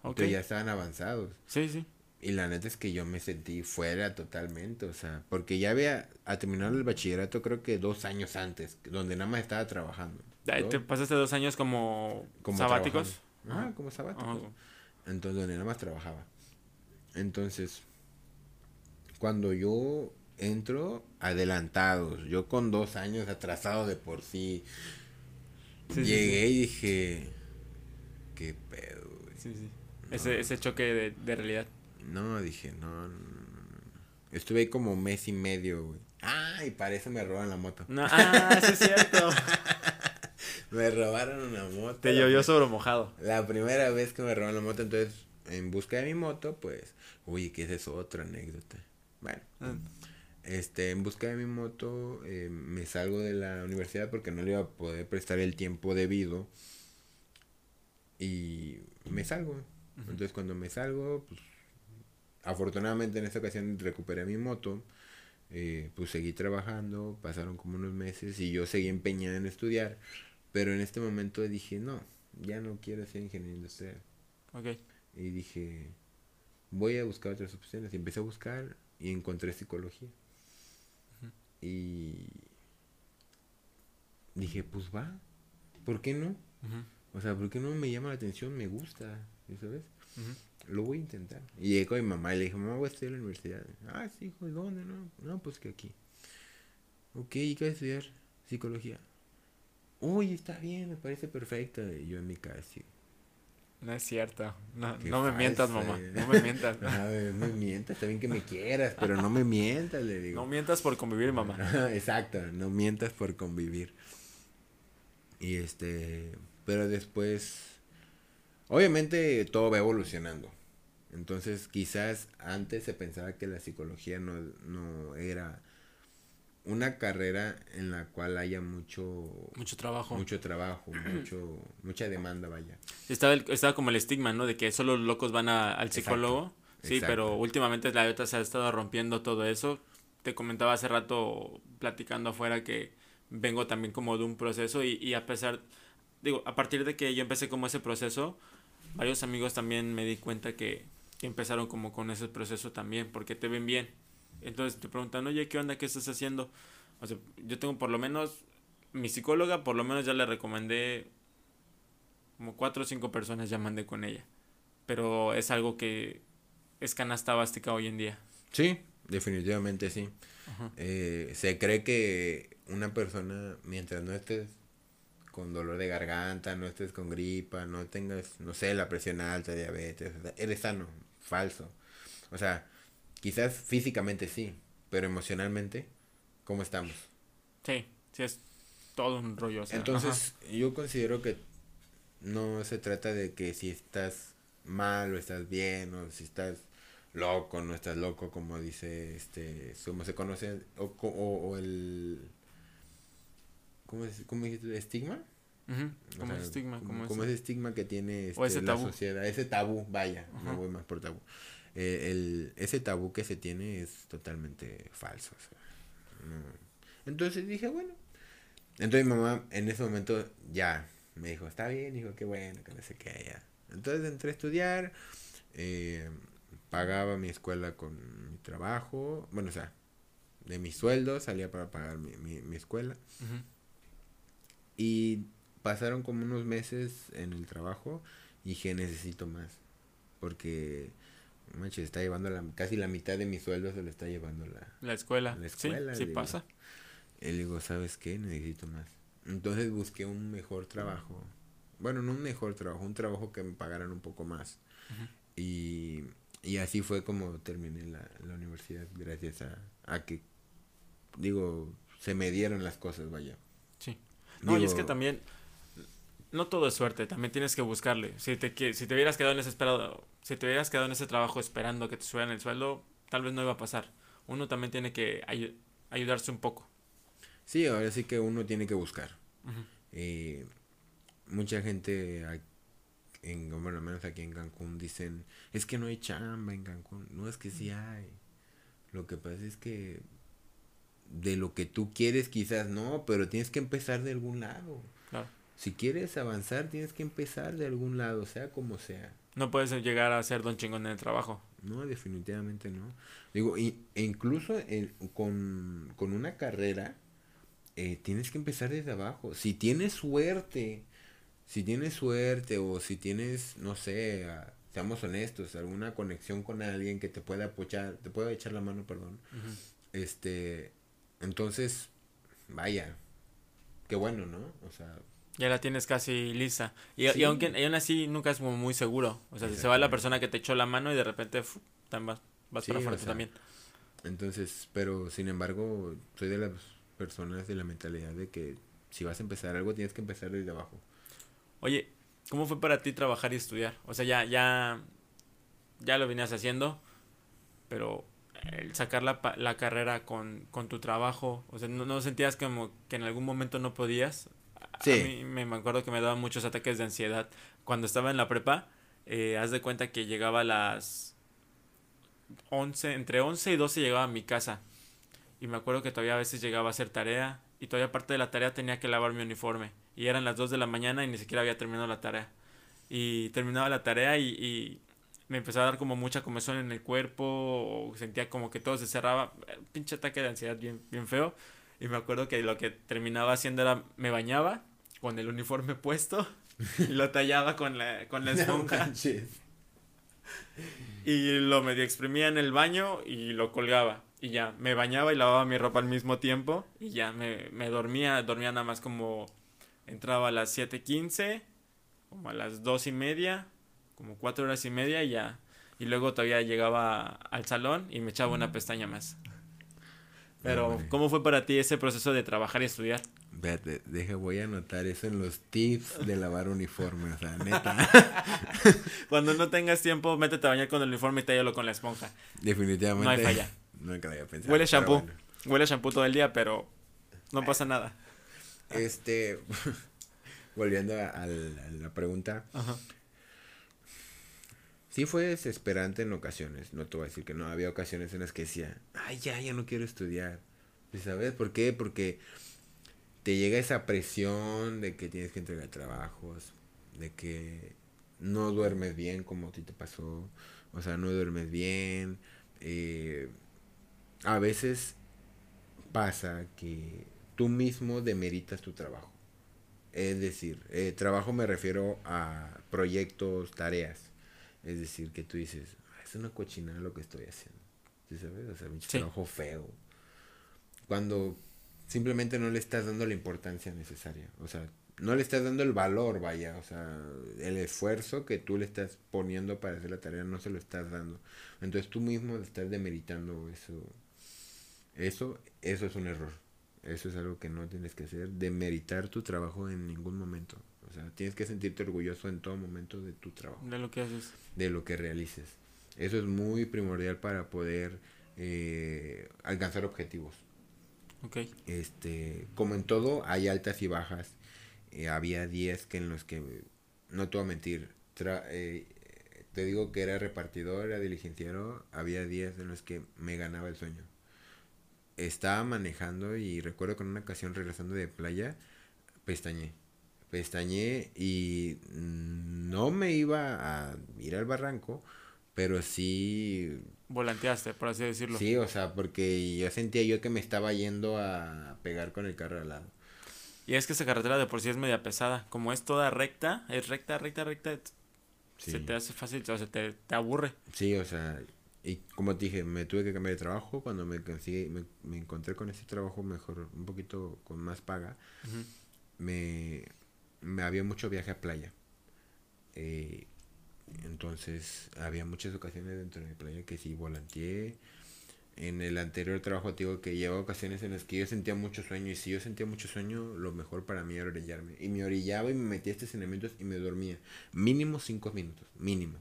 Ok. Entonces ya estaban avanzados. Sí, sí. Y la neta es que yo me sentí fuera totalmente, o sea, porque ya había a terminar el bachillerato creo que dos años antes, donde nada más estaba trabajando. ¿Te pasaste dos años como, Como sabáticos? trabajando. Ah, como sabáticos. Ajá. Entonces, donde nada más trabajaba. Entonces, cuando yo entro, adelantados, yo con dos años atrasado de por sí, Sí, sí, llegué y dije, qué pedo, güey?". Sí, sí. Ese, ese choque de, de realidad. No, dije, no. Estuve ahí como mes y medio, güey. Ah, y para eso me roban la moto. No, ah, sí es cierto. Me robaron una moto. Te llovió sobre mojado. La primera vez que me robaron la moto, entonces, en busca de mi moto, pues, uy, que esa es otra anécdota. Bueno, Ah, este, en busca de mi moto, eh, me salgo de la universidad porque no le iba a poder prestar el tiempo debido. Y me salgo. Entonces, cuando me salgo, pues, afortunadamente en esta ocasión recuperé mi moto. eh, pues seguí trabajando, pasaron como unos meses y yo seguí empeñada en estudiar. Pero en este momento dije, no, ya no quiero ser ingeniero industrial. Ok. Y dije, voy a buscar otras opciones. Y empecé a buscar y encontré psicología. Y dije, pues va, ¿por qué no? O sea, ¿por qué no me llama la atención? Me gusta, ¿sí ¿sabes? ujú. Lo voy a intentar. Y con mi mamá y le dije, mamá, voy a estudiar en la universidad. Ah, sí, hijo, ¿y dónde? No, no pues que aquí. Ok, ¿y qué vas a estudiar? Psicología. Uy, está bien, me parece perfecto. Y yo en mi casa, sí. No es cierto. No, no me mientas, mamá. eh. No me mientas. No me mientas, está bien que me quieras, pero no me mientas, le digo. No mientas por convivir, mamá. Exacto, no mientas por convivir. Y este, pero después, obviamente todo va evolucionando. Entonces, quizás antes se pensaba que la psicología no, no era una carrera en la cual haya mucho Mucho trabajo. mucho trabajo, mucho mucha demanda, vaya. Estaba, el- estaba como el estigma, ¿no? De que solo los locos van a- al psicólogo. Sí, exacto. pero últimamente la neta se ha estado rompiendo todo eso. Te comentaba hace rato platicando afuera que vengo también como de un proceso y, y a pesar, digo, a partir de que yo empecé como ese proceso, varios amigos también me di cuenta que, que empezaron como con ese proceso también, porque te ven bien. Entonces te preguntan, oye, ¿qué onda? ¿Qué estás haciendo? O sea, yo tengo por lo menos, mi psicóloga, por lo menos ya le recomendé como cuatro o cinco personas ya mandé con ella. Pero es algo que es canasta básica hoy en día. Sí, definitivamente sí. Eh, se cree que una persona, mientras no estés con dolor de garganta, no estés con gripa, no tengas, no sé, la presión alta, diabetes, eres sano, falso. O sea, quizás físicamente sí, pero emocionalmente, ¿cómo estamos? Sí, sí es todo un rollo. Entonces, yo considero que no se trata de que si estás mal o estás bien o si estás loco no estás loco como dice este como se conoce o, o, el ¿cómo, es, cómo dijiste? estigma como estigma como, ese estigma que tiene este, la sociedad ese tabú vaya no voy más por tabú eh, el, ese tabú que se tiene es totalmente falso entonces dije bueno entonces mi mamá en ese momento ya me dijo, está bien, dijo, qué bueno, que no sé qué. Ya. Entonces entré a estudiar, eh, pagaba mi escuela con mi trabajo, bueno, o sea, de mi sueldo salía para pagar mi, mi, escuela. Y pasaron como unos meses en el trabajo y dije, necesito más. Porque, manches, está llevando la, casi la mitad de mi sueldo se lo está llevando la, la escuela. La escuela. Sí, sí pasa. Y digo, ¿sabes qué? Necesito más. Entonces busqué un mejor trabajo. Bueno, no un mejor trabajo, un trabajo que me pagaran un poco más. y, y, así fue como terminé la, la universidad, gracias a, a, que, digo, se me dieron las cosas, vaya. Sí. No, y es que también, no todo es suerte, también tienes que buscarle. Si te, si te hubieras quedado en ese esperado, si te hubieras quedado en ese trabajo esperando que te subieran el sueldo, tal vez no iba a pasar. Uno también tiene que ayudarse un poco. Sí, ahora sí que uno tiene que buscar. Eh, mucha gente, en, bueno, al menos aquí en Cancún, dicen, es que no hay chamba en Cancún. No, es que sí hay. Lo que pasa es que de lo que tú quieres quizás no, pero tienes que empezar de algún lado. Si quieres avanzar, tienes que empezar de algún lado, sea como sea. No puedes llegar a ser don chingón en el trabajo. No, definitivamente no. Digo, e incluso con, con una carrera, eh, tienes que empezar desde abajo. Si tienes suerte, si tienes suerte o si tienes, no sé, seamos honestos, alguna conexión con alguien que te pueda apoyar, te pueda echar la mano, perdón. Este, entonces, vaya, qué bueno, ¿no? O sea, ya la tienes casi lisa. Y, aunque aún así nunca es como muy seguro. O sea, si se va la persona que te echó la mano y de repente vas, vas para también. Entonces, pero sin embargo, soy de las personas de la mentalidad de que si vas a empezar algo tienes que empezar desde abajo. Oye, ¿cómo fue para ti trabajar y estudiar? O sea, ya, ya, ya lo venías haciendo, pero el sacar la, la carrera con, con, tu trabajo, o sea, ¿no, sentías como que en algún momento no podías? Sí. A mí me, acuerdo que me daban muchos ataques de ansiedad. Cuando estaba en la prepa, eh, haz de cuenta que llegaba a las 11, entre 11 y 12 llegaba a mi casa. Y me acuerdo que todavía a veces llegaba a hacer tarea y todavía parte de la tarea tenía que lavar mi uniforme. Y eran las 2 de la mañana y ni siquiera había terminado la tarea. Y terminaba la tarea y, me empezaba a dar como mucha comezón en el cuerpo o sentía como que todo se cerraba. Pinche ataque de ansiedad bien, bien feo. Y me acuerdo que lo que terminaba haciendo era me bañaba con el uniforme puesto y lo tallaba con la, con la esponja y lo medio exprimía en el baño y lo colgaba y ya, me bañaba y lavaba mi ropa al mismo tiempo y ya me, me dormía, dormía nada más como entraba a las 7.15, como a las dos y media, como cuatro horas y media y ya. Y luego todavía llegaba al salón y me echaba una pestaña más. Pero, ¿cómo fue para ti ese proceso de trabajar y estudiar? Deja, voy a anotar eso en los tips de lavar uniforme, o sea, neta. Cuando no tengas tiempo, métete a bañar con el uniforme y tállalo con la esponja. Definitivamente. No hay falla. Nunca lo había pensado. Huele shampoo. Huele shampoo todo el día, pero no pasa nada. Este, volviendo a, la pregunta. Ajá. Sí fue desesperante en ocasiones, no te voy a decir que no, había ocasiones en las que decía, ay, ya, ya no quiero estudiar. ¿Y sabes por qué? Porque te llega esa presión de que tienes que entregar trabajos, de que no duermes bien como a ti te pasó, o sea, no duermes bien, eh, a veces pasa que tú mismo demeritas tu trabajo. Es decir, eh, trabajo me refiero a proyectos, tareas. Es decir, que tú dices, "Ah, es una cochinada lo que estoy haciendo. ¿Sí sabes? O sea, un Sí. trabajo feo. Cuando simplemente no le estás dando la importancia necesaria. O sea, no le estás dando el valor, vaya. O sea, el esfuerzo que tú le estás poniendo para hacer la tarea no se lo estás dando. Entonces tú mismo estás demeritando eso. Eso, eso es un error. Eso es algo que no tienes que hacer. Demeritar tu trabajo en ningún momento. O sea, tienes que sentirte orgulloso en todo momento de tu trabajo De lo que haces. de lo que realices. Eso es muy primordial para poder eh, alcanzar objetivos. Ok. Este, como en todo, hay altas y bajas. Eh, había días que en los que, no te voy a mentir, eh, te digo que era repartidor, era diligenciero, había días en los que me ganaba el sueño. Estaba manejando y recuerdo que en una ocasión regresando de playa, pestañé. Pestañé y no me iba a ir al barranco, pero sí Volanteaste, por así decirlo. Sí, o sea, porque yo sentía yo que me estaba yendo a pegar con el carro al lado. Y es que esa carretera de por sí es media pesada. Como es toda recta, es recta, recta, recta, Sí, se te hace fácil, o sea, te, te aburre. sí o sea, y como te dije, me tuve que cambiar de trabajo cuando me, conseguí- me, me encontré con ese trabajo mejor, un poquito con más paga. Me, me había mucho viaje a playa. Eh, entonces, había muchas ocasiones dentro de mi playa que sí volanteé. En el anterior trabajo te digo que llevaba ocasiones en las que yo sentía mucho sueño y si yo sentía mucho sueño, lo mejor para mí era orillarme. Y me orillaba y me metía a estacionamientos y me dormía. Mínimo cinco minutos, mínimo.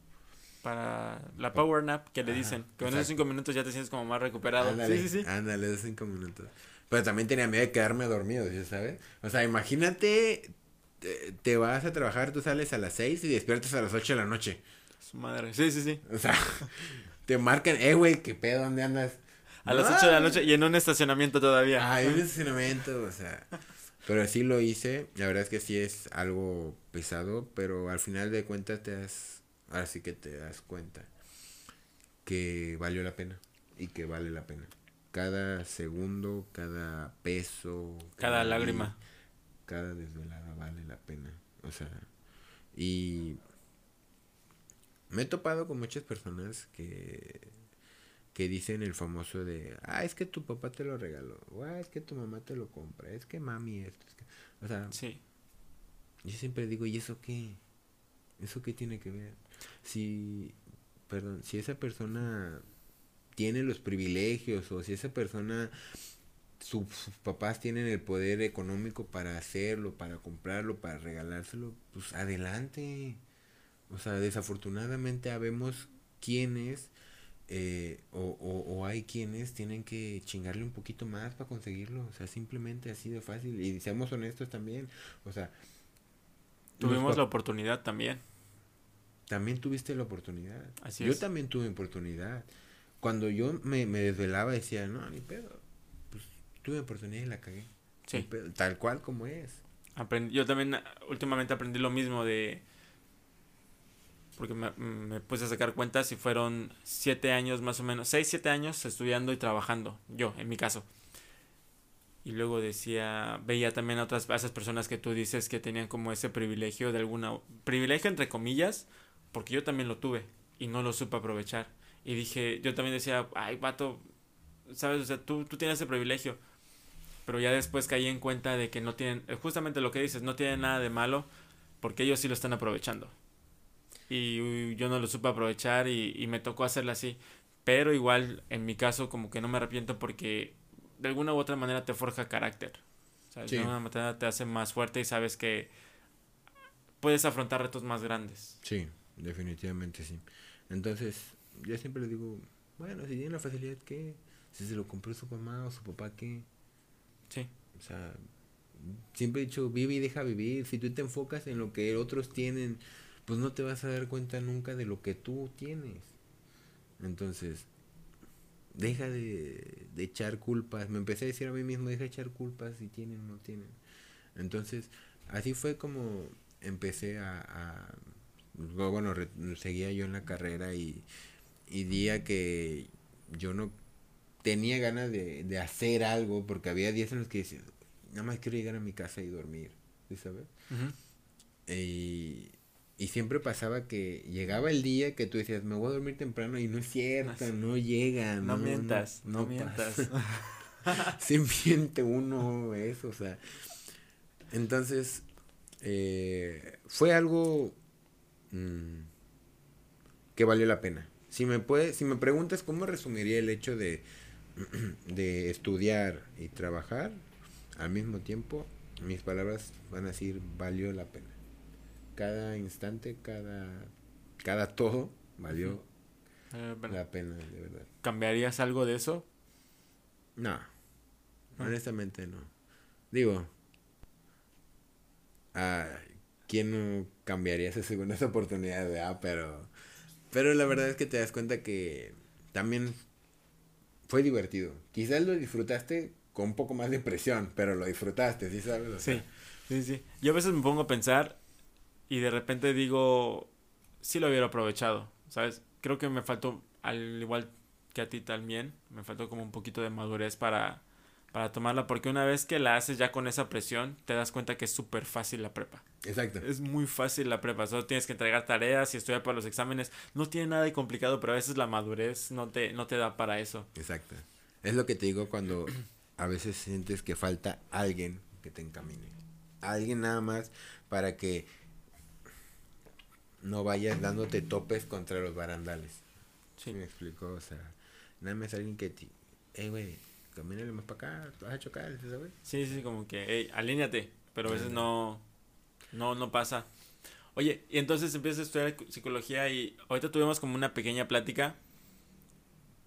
Para la power nap que le Ajá, dicen. Que en esos cinco minutos ya te sientes como más recuperado. Ándale, sí, sí, sí. Ándale, de cinco minutos. Pero también tenía miedo de quedarme dormido, ¿sí ¿sabes? O sea, imagínate, te, te vas a trabajar, tú sales a las seis y despiertas a las ocho de la noche. Su madre. Sí, sí, sí. O sea, te marcan, eh, güey, ¿qué pedo? ¿Dónde andas? A las No, 8 de la noche y en un estacionamiento todavía. Ay, un estacionamiento, o sea. Pero sí lo hice. La verdad es que sí es algo pesado, pero al final de cuentas te das, ahora sí que te das cuenta que valió la pena y que vale la pena. Cada segundo, cada peso, Cada día, lágrima. Cada desvelada vale la pena. O sea, y me he topado con muchas personas que que dicen el famoso de, ah, es que tu papá te lo regaló, o ah, es que tu mamá te lo compra, es que mami esto, es que... O sea, Sí. yo siempre digo, ¿y eso qué? ¿Eso qué tiene que ver? Si, perdón, si esa persona tiene los privilegios o si esa persona, su- sus papás tienen el poder económico para hacerlo, para comprarlo, para regalárselo, pues adelante. O sea, desafortunadamente habemos quienes eh, o, o, o hay quienes tienen que chingarle un poquito más para conseguirlo. O sea, simplemente así de fácil. Y seamos honestos también. O sea, Tuvimos la oportunidad también. también tuviste la oportunidad. Así yo es. también tuve oportunidad. Cuando yo me, me desvelaba decía, no, ni pedo. Tuve oportunidad y la cagué. Sí. Tal cual como es. Aprendí, yo también últimamente aprendí lo mismo de... Porque me, me puse a sacar cuentas y fueron siete años más o menos, seis, siete años estudiando y trabajando, yo, en mi caso. Y luego decía, veía también a otras, a esas personas que tú dices que tenían como ese privilegio de alguna, privilegio entre comillas, porque yo también lo tuve y no lo supe aprovechar. Y dije, yo también decía, ay, vato, sabes, o sea, tú, tú tienes ese privilegio pero ya después caí en cuenta de que no tienen, eh, justamente lo que dices, no tienen nada de malo, porque ellos sí lo están aprovechando. Y yo no lo supe aprovechar y, y me tocó hacerlo así. Pero igual, en mi caso, como que no me arrepiento porque de alguna u otra manera te forja carácter. ¿sabes? Sí. De alguna manera te hace más fuerte y sabes que puedes afrontar retos más grandes. Sí, definitivamente sí. Entonces, yo siempre le digo, bueno, si tiene la facilidad, ¿qué? Si se lo compró su mamá o su papá, ¿qué? Sí, O sea, siempre he dicho, vive y deja vivir. Si tú te enfocas en lo que otros tienen, pues no te vas a dar cuenta nunca de lo que tú tienes. Entonces, deja de, de echar culpas. Me empecé a decir a mí mismo, deja de echar culpas si tienen o no tienen. Entonces, así fue como empecé a... a luego, bueno, re- seguía yo en la carrera y, y día que yo no tenía ganas de, de hacer algo porque había días en los que decía, nada más quiero llegar a mi casa y dormir, ¿sí sabes? y, y siempre pasaba que llegaba el día que tú decías, me voy a dormir temprano y no es cierto, ah, no llega. No, mientas, no, mientas. Se miente uno eso, o sea. Entonces, eh, fue algo mm, que valió la pena. Si me, puede, si me preguntas cómo resumiría el hecho de, de estudiar y trabajar al mismo tiempo, mis palabras van a decir valió la pena. Cada instante, cada, cada todo valió eh, la pena, de verdad. ¿Cambiarías algo de eso? No, honestamente no. Digo, ¿a quién no cambiaría esa segunda oportunidad? Ah, pero, pero la verdad es que te das cuenta que también fue divertido. Quizás lo disfrutaste con un poco más de presión, pero lo disfrutaste, ¿sí sabes? sí, sí, sí. Yo a veces me pongo a pensar y de repente digo, sí lo hubiera aprovechado, ¿sabes? Creo que me faltó, al igual que a ti también, me faltó como un poquito de madurez para, para tomarla, porque una vez que la haces ya con esa presión, te das cuenta que es súper fácil la prepa. Exacto. Es muy fácil la prepa, solo tienes que entregar tareas y estudiar para los exámenes. No tiene nada de complicado, pero a veces la madurez no te, no te da para eso. Exacto. Es lo que te digo cuando a veces sientes que falta alguien que te encamine. Alguien nada más para que no vayas dándote topes contra los barandales. Sí. Me explico, o sea, nada más alguien que te, hey, güey, camínale más para acá, vas a chocar, ¿sabes? Sí, sí, como que, hey, alíñate, pero a veces no, no, no pasa. Oye, y entonces empiezas a estudiar psicología y ahorita tuvimos como una pequeña plática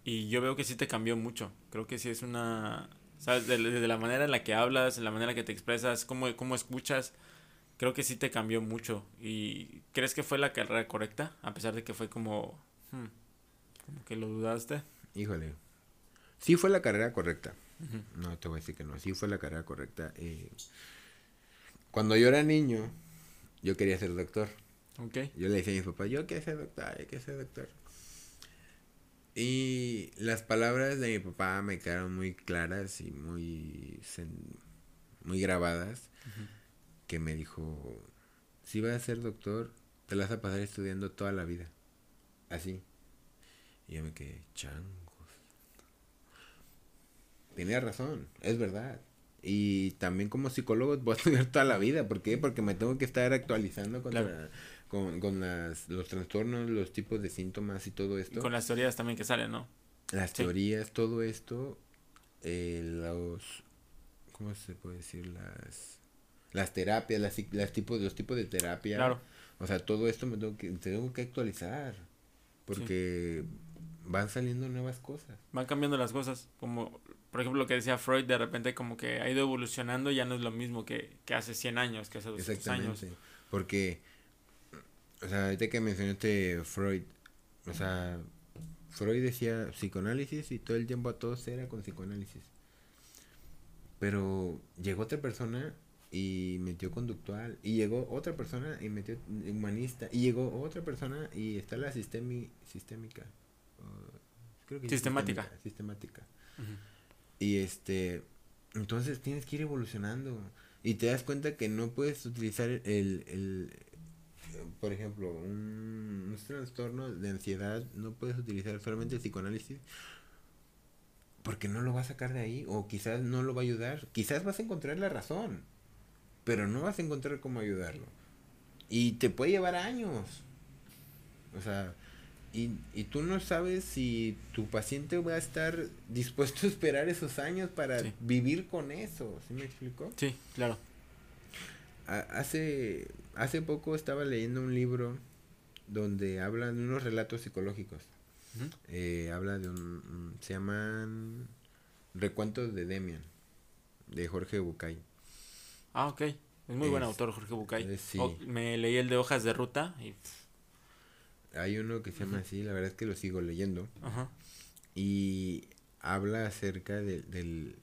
y yo veo que sí te cambió mucho. Creo que sí es una ¿Sabes? Desde la manera en la que hablas, en la manera en la que te expresas, cómo, cómo escuchas, creo que sí te cambió mucho. ¿Y crees que fue la carrera correcta? A pesar de que fue como... Hmm, como que lo dudaste. Híjole. Sí fue la carrera correcta. No te voy a decir que no. Sí fue la carrera correcta. Eh, cuando yo era niño, yo quería ser doctor. Okay. Yo le decía a mi papá, yo quiero ser doctor, yo quiero ser doctor. Y las palabras de mi papá me quedaron muy claras y muy, muy grabadas. Que me dijo, si vas a ser doctor, te la vas a pasar estudiando toda la vida. Así. Y yo me quedé, changos. Tenía razón, es verdad. Y también como psicólogo voy a estudiar toda la vida. ¿Por qué? Porque me tengo que estar actualizando con con, con las, los trastornos, los tipos de síntomas y todo esto. con las teorías también que salen, ¿no? Las teorías, todo esto, eh, los, ¿cómo se puede decir? Las, las terapias, las, las tipos, los tipos de terapia. Claro. O sea, todo esto me tengo que, tengo que actualizar. Porque van saliendo nuevas cosas. Van cambiando las cosas. Como, por ejemplo, lo que decía Freud, de repente como que ha ido evolucionando y ya no es lo mismo que, que hace 100 años, que hace 200 años. Porque o sea, ahorita que mencionaste Freud, o sea, Freud decía psicoanálisis y todo el tiempo a todos era con psicoanálisis. Pero llegó otra persona y metió conductual. Y llegó otra persona y metió humanista. Y llegó otra persona y está la sistemi, sistémica. creo que sistemática. Sistemática. Y este, entonces tienes que ir evolucionando. Y te das cuenta que no puedes utilizar el, por ejemplo, un, trastorno de ansiedad, no puedes utilizar solamente el psicoanálisis porque no lo va a sacar de ahí o quizás no lo va a ayudar. Quizás vas a encontrar la razón, pero no vas a encontrar cómo ayudarlo. Y te puede llevar años. O sea, y, y tú no sabes si tu paciente va a estar dispuesto a esperar esos años para vivir con eso. ¿Sí me explico? Sí, claro hace, hace poco estaba leyendo un libro donde hablan de unos relatos psicológicos. Eh, habla de un, se llaman Recuentos de Demian, de Jorge Bucay. Ah, ok. Es muy buen autor Jorge Bucay. me leí el de Hojas de Ruta y... Hay uno que se llama así, la verdad es que lo sigo leyendo. Y habla acerca de, del,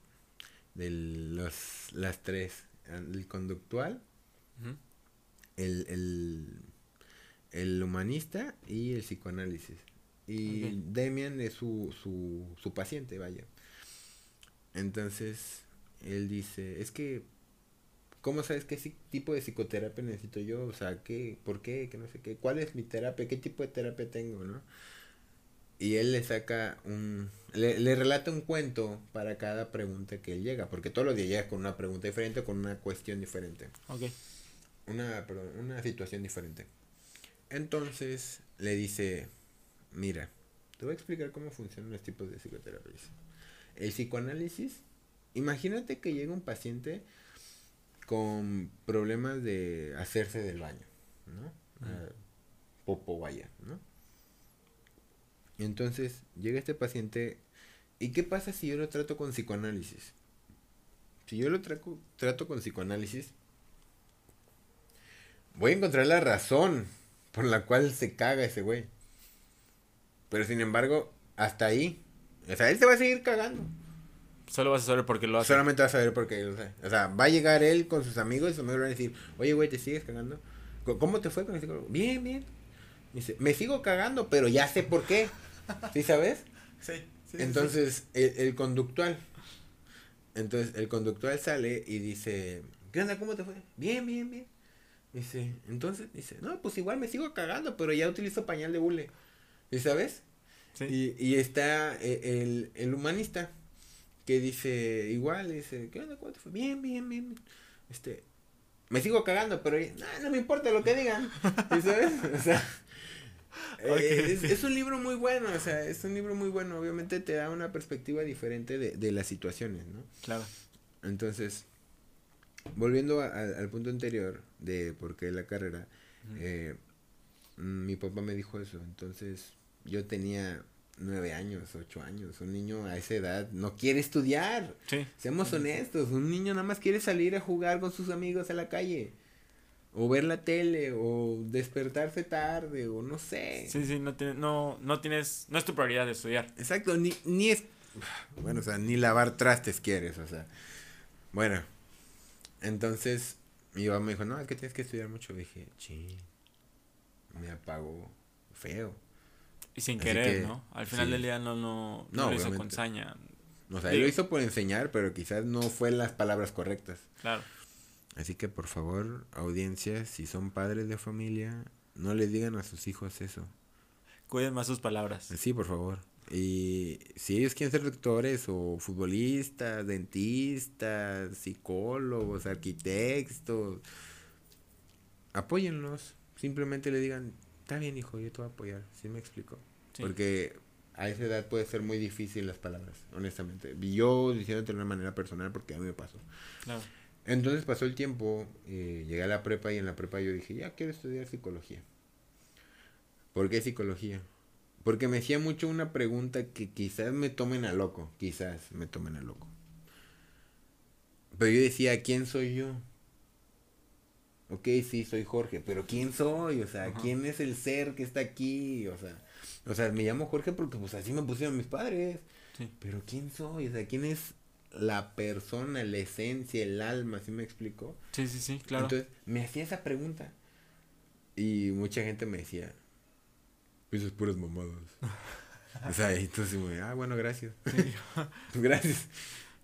de los, las tres, el conductual, el, el, humanista y el psicoanálisis. Y Demian es su, su, su paciente, vaya. Entonces, él dice, es que, ¿cómo sabes qué tipo de psicoterapia necesito yo? O sea, ¿qué? ¿Por qué? ¿Qué no sé qué? ¿Cuál es mi terapia? ¿Qué tipo de terapia tengo, no? Y él le saca un... Le, le relata un cuento para cada pregunta que él llega, porque todos los días llega con una pregunta diferente, con una cuestión diferente. Ok. Una, perdón, una situación diferente. Entonces le dice, mira, te voy a explicar cómo funcionan los tipos de psicoterapia. El psicoanálisis, imagínate que llega un paciente con problemas de hacerse del baño, ¿no? Ah, popo vaya, ¿no? Y entonces llega este paciente, ¿y qué pasa si yo lo trato con psicoanálisis? Si yo lo trato, trato con psicoanálisis, voy a encontrar la razón por la cual se caga ese güey. Pero sin embargo, hasta ahí. O sea, él se va a seguir cagando. Solo vas a saber por qué lo hace. Solamente vas a saber por qué lo hace. O sea, va a llegar él con sus amigos y sus amigos van a decir, oye, güey, ¿te sigues cagando? ¿Cómo te fue con el psicólogo? Bien, bien. Dice, me sigo cagando, pero ya sé por qué. ¿Sí sabes? Sí. sí Entonces, El, el, conductual. Entonces, el conductual sale y dice, ¿qué onda? ¿Cómo te fue? Bien, bien, bien. Dice, entonces, dice, no, pues igual me sigo cagando, pero ya utilizo pañal de bule. ¿Y sabes? Sí. Y, y está eh, el, el, humanista que dice, igual, dice, ¿qué onda? ¿Cómo te fue? Bien, bien, bien. Este, me sigo cagando, pero no, no me importa lo que digan. ¿Y sabes? O sea, okay. eh, es, es, un libro muy bueno, o sea, es un libro muy bueno. Obviamente te da una perspectiva diferente de, de las situaciones, ¿no? Claro. Entonces, volviendo a, a, al punto anterior de por qué la carrera, eh, mi papá me dijo eso. Entonces, yo tenía nueve años, ocho años. Un niño a esa edad no quiere estudiar. Sí. Seamos honestos. Un niño nada más quiere salir a jugar con sus amigos a la calle. O ver la tele, o despertarse tarde, o no sé. Sí, sí, no, tiene, no, no tienes, no es tu prioridad de estudiar. Exacto, ni, ni es, bueno, o sea, ni lavar trastes quieres, o sea. Bueno, entonces mi papá me dijo, no, es que tienes que estudiar mucho. dije, sí, me apagó feo. Y sin Así querer, que, ¿no? Al final sí. del día no, no, no, no lo hizo con saña. O sea, él lo hizo por enseñar, pero quizás no fue las palabras correctas. Claro. Así que por favor, audiencia, si son padres de familia, no les digan a sus hijos eso. Cuiden más sus palabras. Sí, por favor. Y si ellos quieren ser doctores o futbolistas, dentistas, psicólogos, arquitectos, apóyenlos. Simplemente le digan, está bien hijo, yo te voy a apoyar. ¿Sí me explico? Sí. Porque a esa edad puede ser muy difícil las palabras, honestamente. Yo diciéndote de una manera personal porque a mí me pasó. Claro. Entonces pasó el tiempo, eh, llegué a la prepa y en la prepa yo dije, ya quiero estudiar psicología. ¿Por qué psicología? Porque me hacía mucho una pregunta que quizás me tomen a loco, quizás me tomen a loco. Pero yo decía, ¿quién soy yo? Ok, sí, soy Jorge, pero ¿quién soy? O sea, Ajá. ¿quién es el ser que está aquí? O sea, o sea, me llamo Jorge porque pues así me pusieron mis padres. Sí. Pero ¿quién soy? O sea, ¿quién es la persona, la esencia, el alma, ¿sí me explico? Sí, sí, sí, claro. Entonces, me hacía esa pregunta. Y mucha gente me decía, pues es puras mamadas. o sea, y entonces, me, ah, bueno, gracias. Sí. gracias.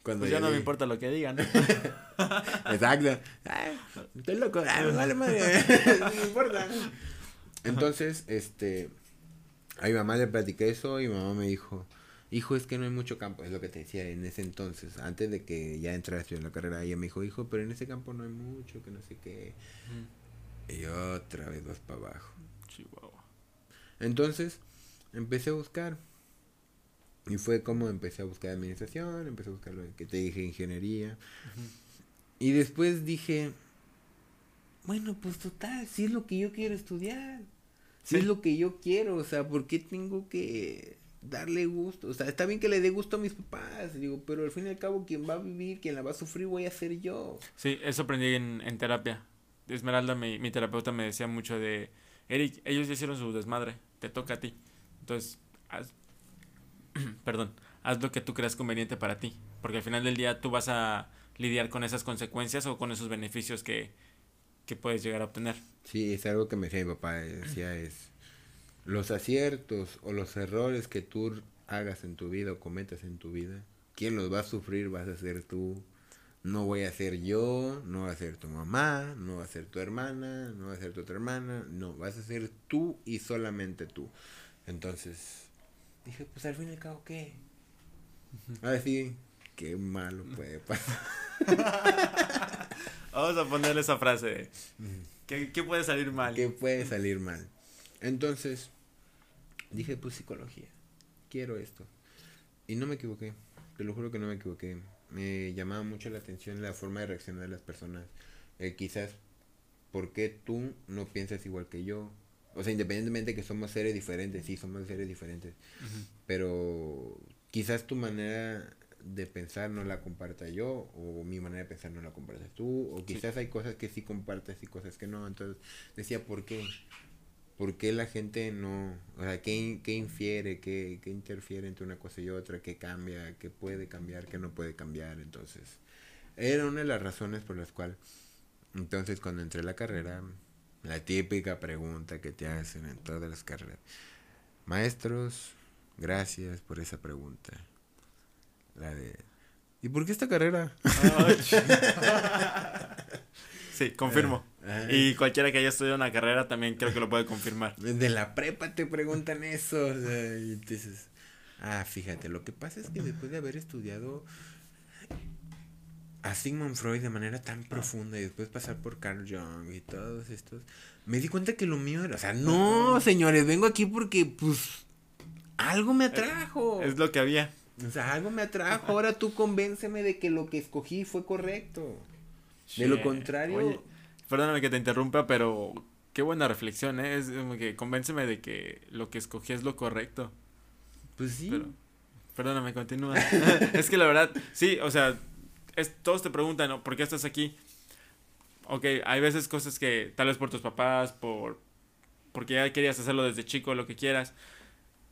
Cuando pues ya no me importa lo que digan. Exacto. Ay, estoy loco. Ay, vale madre. no me importa. Entonces, este, a mi mamá le platiqué eso y mi mamá me dijo, hijo, es que no hay mucho campo, es lo que te decía en ese entonces, antes de que ya entrara a estudiar la carrera, ella me dijo, hijo, pero en ese campo no hay mucho, que no sé qué. Mm. Y otra vez vas para abajo. Chihuahua. Entonces, empecé a buscar. Y fue como empecé a buscar administración, empecé a buscar lo que te dije, ingeniería. Uh -huh. Y después dije, bueno, pues total, si es lo que yo quiero estudiar. Si sí. es lo que yo quiero, o sea, ¿por qué tengo que darle gusto? O sea, está bien que le dé gusto a mis papás, digo, pero al fin y al cabo quien va a vivir, quien la va a sufrir voy a ser yo. Sí, eso aprendí en, en terapia. Esmeralda, mi, mi terapeuta, me decía mucho de, Eric, ellos ya hicieron su desmadre, te toca a ti. Entonces, haz, perdón, haz lo que tú creas conveniente para ti, porque al final del día tú vas a lidiar con esas consecuencias o con esos beneficios que, que puedes llegar a obtener. Sí, es algo que me decía mi papá, decía es los aciertos o los errores que tú hagas en tu vida o cometas en tu vida quien los va a sufrir vas a ser tú. No voy a ser yo, no va a ser tu mamá, no va a ser tu hermana, no va a ser tu otra hermana, no, vas a ser tú y solamente tú. Entonces, dije, pues al fin y al cabo, ¿qué? Ahora sí, qué malo puede pasar. Vamos a ponerle esa frase. ¿Qué, ¿Qué, puede salir mal? ¿Qué puede salir mal? Entonces, dije, pues psicología. Quiero esto. Y no me equivoqué. Te lo juro que no me equivoqué. Me llamaba mucho la atención la forma de reaccionar de las personas. Eh, quizás, ¿por qué tú no piensas igual que yo? O sea, independientemente que somos seres diferentes, sí, somos seres diferentes. Pero quizás tu manera de pensar no la comparta yo, o mi manera de pensar no la compartas tú, o quizás hay cosas que sí compartes y cosas que no. Entonces decía, ¿por qué? ¿Por qué la gente no, o sea, qué, qué infiere, qué, qué interfiere entre una cosa y otra, qué cambia, qué puede cambiar, qué no puede cambiar? Entonces, era una de las razones por las cuales, entonces cuando entré a la carrera, la típica pregunta que te hacen en todas las carreras, maestros, gracias por esa pregunta. La de, ¿y por qué esta carrera? Sí, confirmo. y cualquiera que haya estudiado una carrera también creo que lo puede confirmar. De la prepa te preguntan eso. y dices, ah, fíjate, lo que pasa es que después de haber estudiado a Sigmund Freud de manera tan profunda y después pasar por Carl Jung y todos estos, me di cuenta que lo mío era, o sea, no, señores, vengo aquí porque pues algo me atrajo. Es lo que había. O sea, algo me atrajo. Ahora tú convénceme de que lo que escogí fue correcto. De lo contrario. perdóname que te interrumpa, pero qué buena reflexión, ¿eh? Es como que convénceme de que lo que escogí es lo correcto. Pues sí. perdóname, continúa. es que la verdad, sí, o sea, es, todos te preguntan, ¿por qué estás aquí? Ok, hay veces cosas que tal vez por tus papás, por porque ya querías hacerlo desde chico, lo que quieras.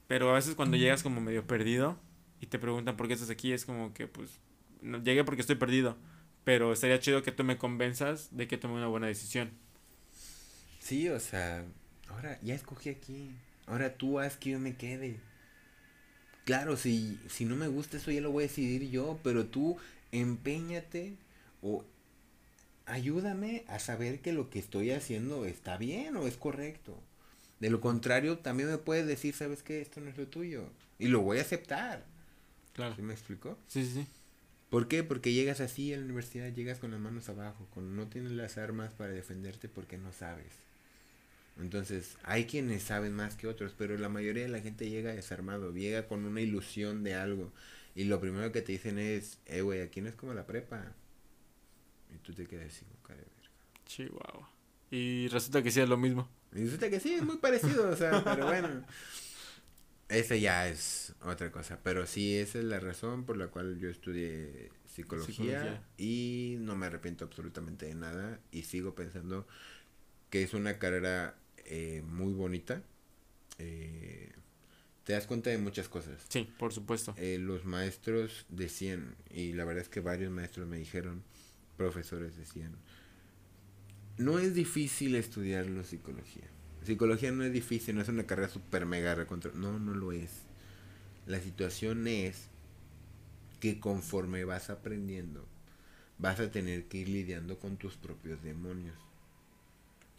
Pero a veces cuando llegas como medio perdido y te preguntan por qué estás aquí, es como que pues no, llegué porque estoy perdido. Pero estaría chido que tú me convenzas de que tome una buena decisión. Sí, o sea, ahora ya escogí aquí. Ahora tú haz que yo me quede. Claro, si, si no me gusta eso ya lo voy a decidir yo, pero tú empeñate o ayúdame a saber que lo que estoy haciendo está bien o es correcto. De lo contrario, también me puedes decir, ¿sabes qué? Esto no es lo tuyo. Y lo voy a aceptar. Claro. ¿Sí me explicó? Sí, sí, sí. ¿Por qué? Porque llegas así a la universidad, llegas con las manos abajo, con no tienes las armas para defenderte porque no sabes. Entonces, hay quienes saben más que otros, pero la mayoría de la gente llega desarmado, llega con una ilusión de algo. Y lo primero que te dicen es, eh, güey, aquí no es como la prepa. Y tú te quedas así, cara de verga. Chihuahua. Y resulta que sí es lo mismo. Y resulta que sí, es muy parecido, o sea, pero bueno. Ese ya es otra cosa, pero sí, esa es la razón por la cual yo estudié psicología, y no me arrepiento absolutamente de nada y sigo pensando que es una carrera eh, muy bonita. Eh, te das cuenta de muchas cosas. Sí, por supuesto. Eh, los maestros decían, y la verdad es que varios maestros me dijeron, profesores decían, no es difícil estudiarlo psicología. Psicología no es difícil, no es una carrera super mega recontra. No, no lo es. La situación es que conforme vas aprendiendo, vas a tener que ir lidiando con tus propios demonios.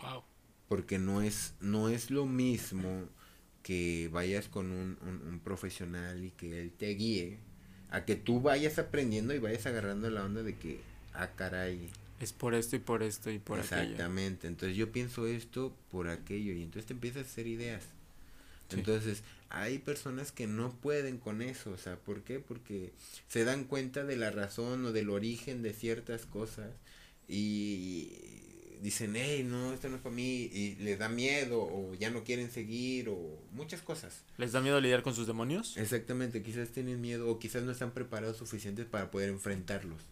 Wow. Porque no es, no es lo mismo que vayas con un, un, profesional y que él te guíe, a que tú vayas aprendiendo y vayas agarrando la onda de que, ah, caray, es por esto y por esto y por aquello. Exactamente. Entonces yo pienso esto por aquello y entonces te empiezas a hacer ideas. Entonces hay personas que no pueden con eso, o sea, ¿por qué? Porque se dan cuenta de la razón o del origen de ciertas cosas y dicen, hey, no, esto no es para mí, y les da miedo o ya no quieren seguir o muchas cosas. ¿Les da miedo lidiar con sus demonios? Exactamente, quizás tienen miedo o quizás no están preparados suficientes para poder enfrentarlos.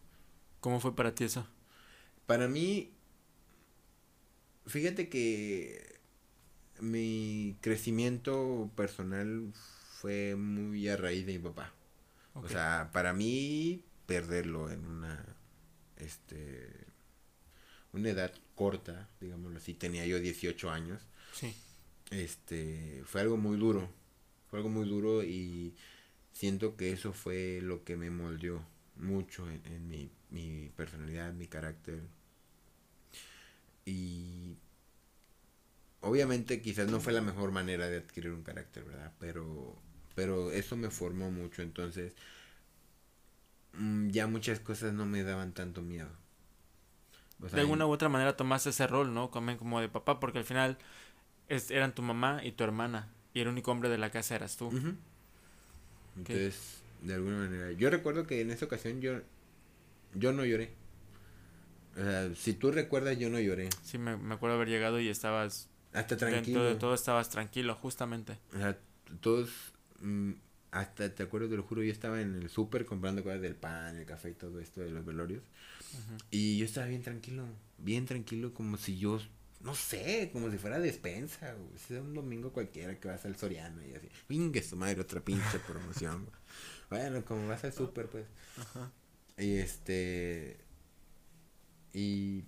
¿Cómo fue para ti eso? Para mí, fíjate que mi crecimiento personal fue muy a raíz de mi papá. O sea, para mí perderlo en una este una edad corta, digámoslo así, tenía yo 18 años. Sí. Este, fue algo muy duro. Fue algo muy duro y siento que eso fue lo que me moldeó mucho en, en mi, mi personalidad, mi carácter. Y obviamente quizás no fue la mejor manera de adquirir un carácter, ¿verdad? Pero, pero eso me formó mucho, entonces mm, ya muchas cosas no me daban tanto miedo. O sea, de alguna u otra manera tomaste ese rol, ¿no? Como, como de papá, porque al final es, eran tu mamá y tu hermana, y el único hombre de la casa eras tú. Entonces, de alguna manera, yo recuerdo que en esa ocasión yo, yo no lloré. O sea, si tú recuerdas, yo no lloré. Sí, me, me acuerdo haber llegado y estabas... Hasta tranquilo. De todo estabas tranquilo, justamente. O sea, todos... Mm, hasta, te acuerdo, te lo juro, yo estaba en el súper comprando cosas del pan, el café y todo esto de los velorios. Y yo estaba bien tranquilo, bien tranquilo, como si yo, no sé, como si fuera despensa, güey. Si un domingo cualquiera que vas al Soriano y así, vingue su madre, otra pinche promoción, Bueno, como vas al súper, pues. Ajá. Y este. Y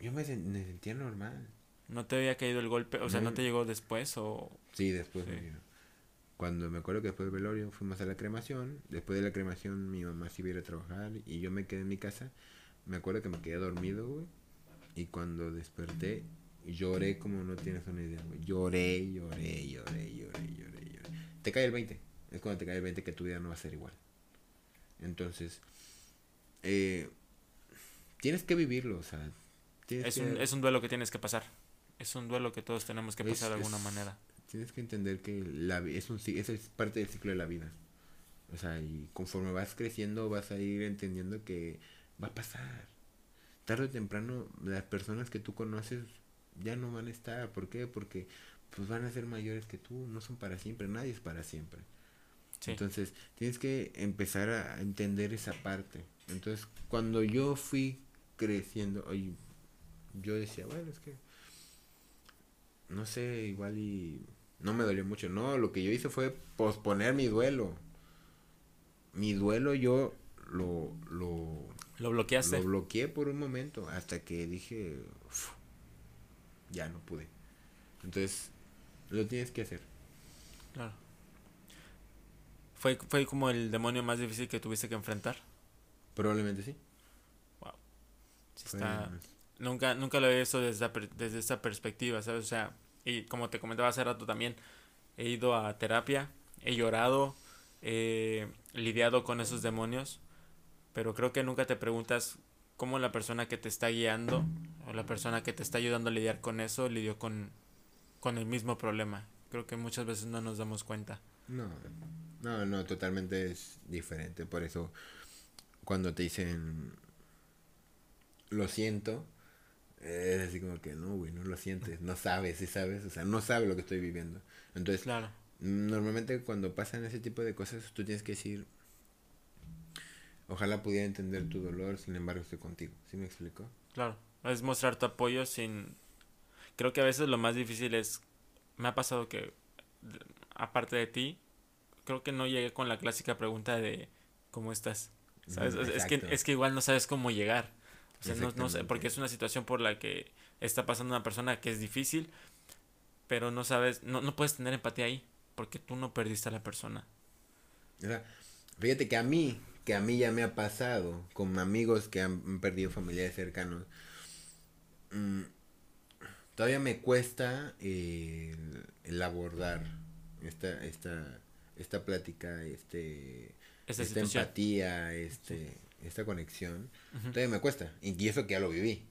yo me, me, sentía normal. ¿No te había caído el golpe? O sea, ¿no, te llegó después o...? Sí, después. Cuando me acuerdo que después del velorio fuimos a la cremación. Después de la cremación mi mamá se iba a, a trabajar y yo me quedé en mi casa. Me acuerdo que me quedé dormido, güey. Y cuando desperté, lloré como no tienes una idea, güey. Lloré, lloré, lloré, lloré, lloré, lloré. Te cae el 20. Es cuando te cae el 20 que tu vida no va a ser igual. Entonces, eh, tienes que vivirlo, o sea. Es, un, es un duelo que tienes que pasar. Es un duelo que todos tenemos que pasar de alguna manera. Tienes que entender que la, es, un, es parte del ciclo de la vida. O sea, y conforme vas creciendo vas a ir entendiendo que va a pasar. Tarde o temprano las personas que tú conoces ya no van a estar. ¿Por qué? Porque pues van a ser mayores que tú, no son para siempre, nadie es para siempre. Entonces, tienes que empezar a entender esa parte. Entonces, cuando yo fui creciendo, yo decía, bueno, es que, no sé, igual y no me dolió mucho. No, lo que yo hice fue posponer mi duelo. Mi duelo yo lo, lo, lo bloqueaste. Lo bloqueé por un momento hasta que dije, ya no pude. Entonces, lo tienes que hacer. Claro. ¿Fue, ¿Fue como el demonio más difícil que tuviste que enfrentar? Probablemente sí. Nunca, nunca lo he visto desde, desde esta perspectiva, ¿sabes? O sea, y como te comentaba hace rato también, he ido a terapia, he llorado, he lidiado con esos demonios, pero creo que nunca te preguntas cómo la persona que te está guiando o la persona que te está ayudando a lidiar con eso lidió con, con el mismo problema. Creo que muchas veces no nos damos cuenta. No, no, no, totalmente es diferente. Por eso, cuando te dicen lo siento, es así como que no, güey, no lo sientes, no sabes, sí sabes, o sea, no sabes lo que estoy viviendo. Entonces, claro. normalmente cuando pasan ese tipo de cosas, tú tienes que decir, ojalá pudiera entender tu dolor, sin embargo estoy contigo, ¿sí me explico? Claro, es mostrar tu apoyo sin... Creo que a veces lo más difícil es, me ha pasado que, aparte de ti, creo que no llegué con la clásica pregunta de, ¿cómo estás? ¿Sabes? Es que, es que igual no sabes cómo llegar. O sea, no, no sé, porque es una situación por la que está pasando una persona que es difícil, pero no sabes, no, no puedes tener empatía ahí, porque tú no perdiste a la persona. fíjate que a mí, que a mí ya me ha pasado con amigos que han perdido familiares cercanos, mm, todavía me cuesta el, el, abordar esta, esta, esta plática, este, esta empatía, este esta conexión, todavía me cuesta. Y eso que ya lo viví.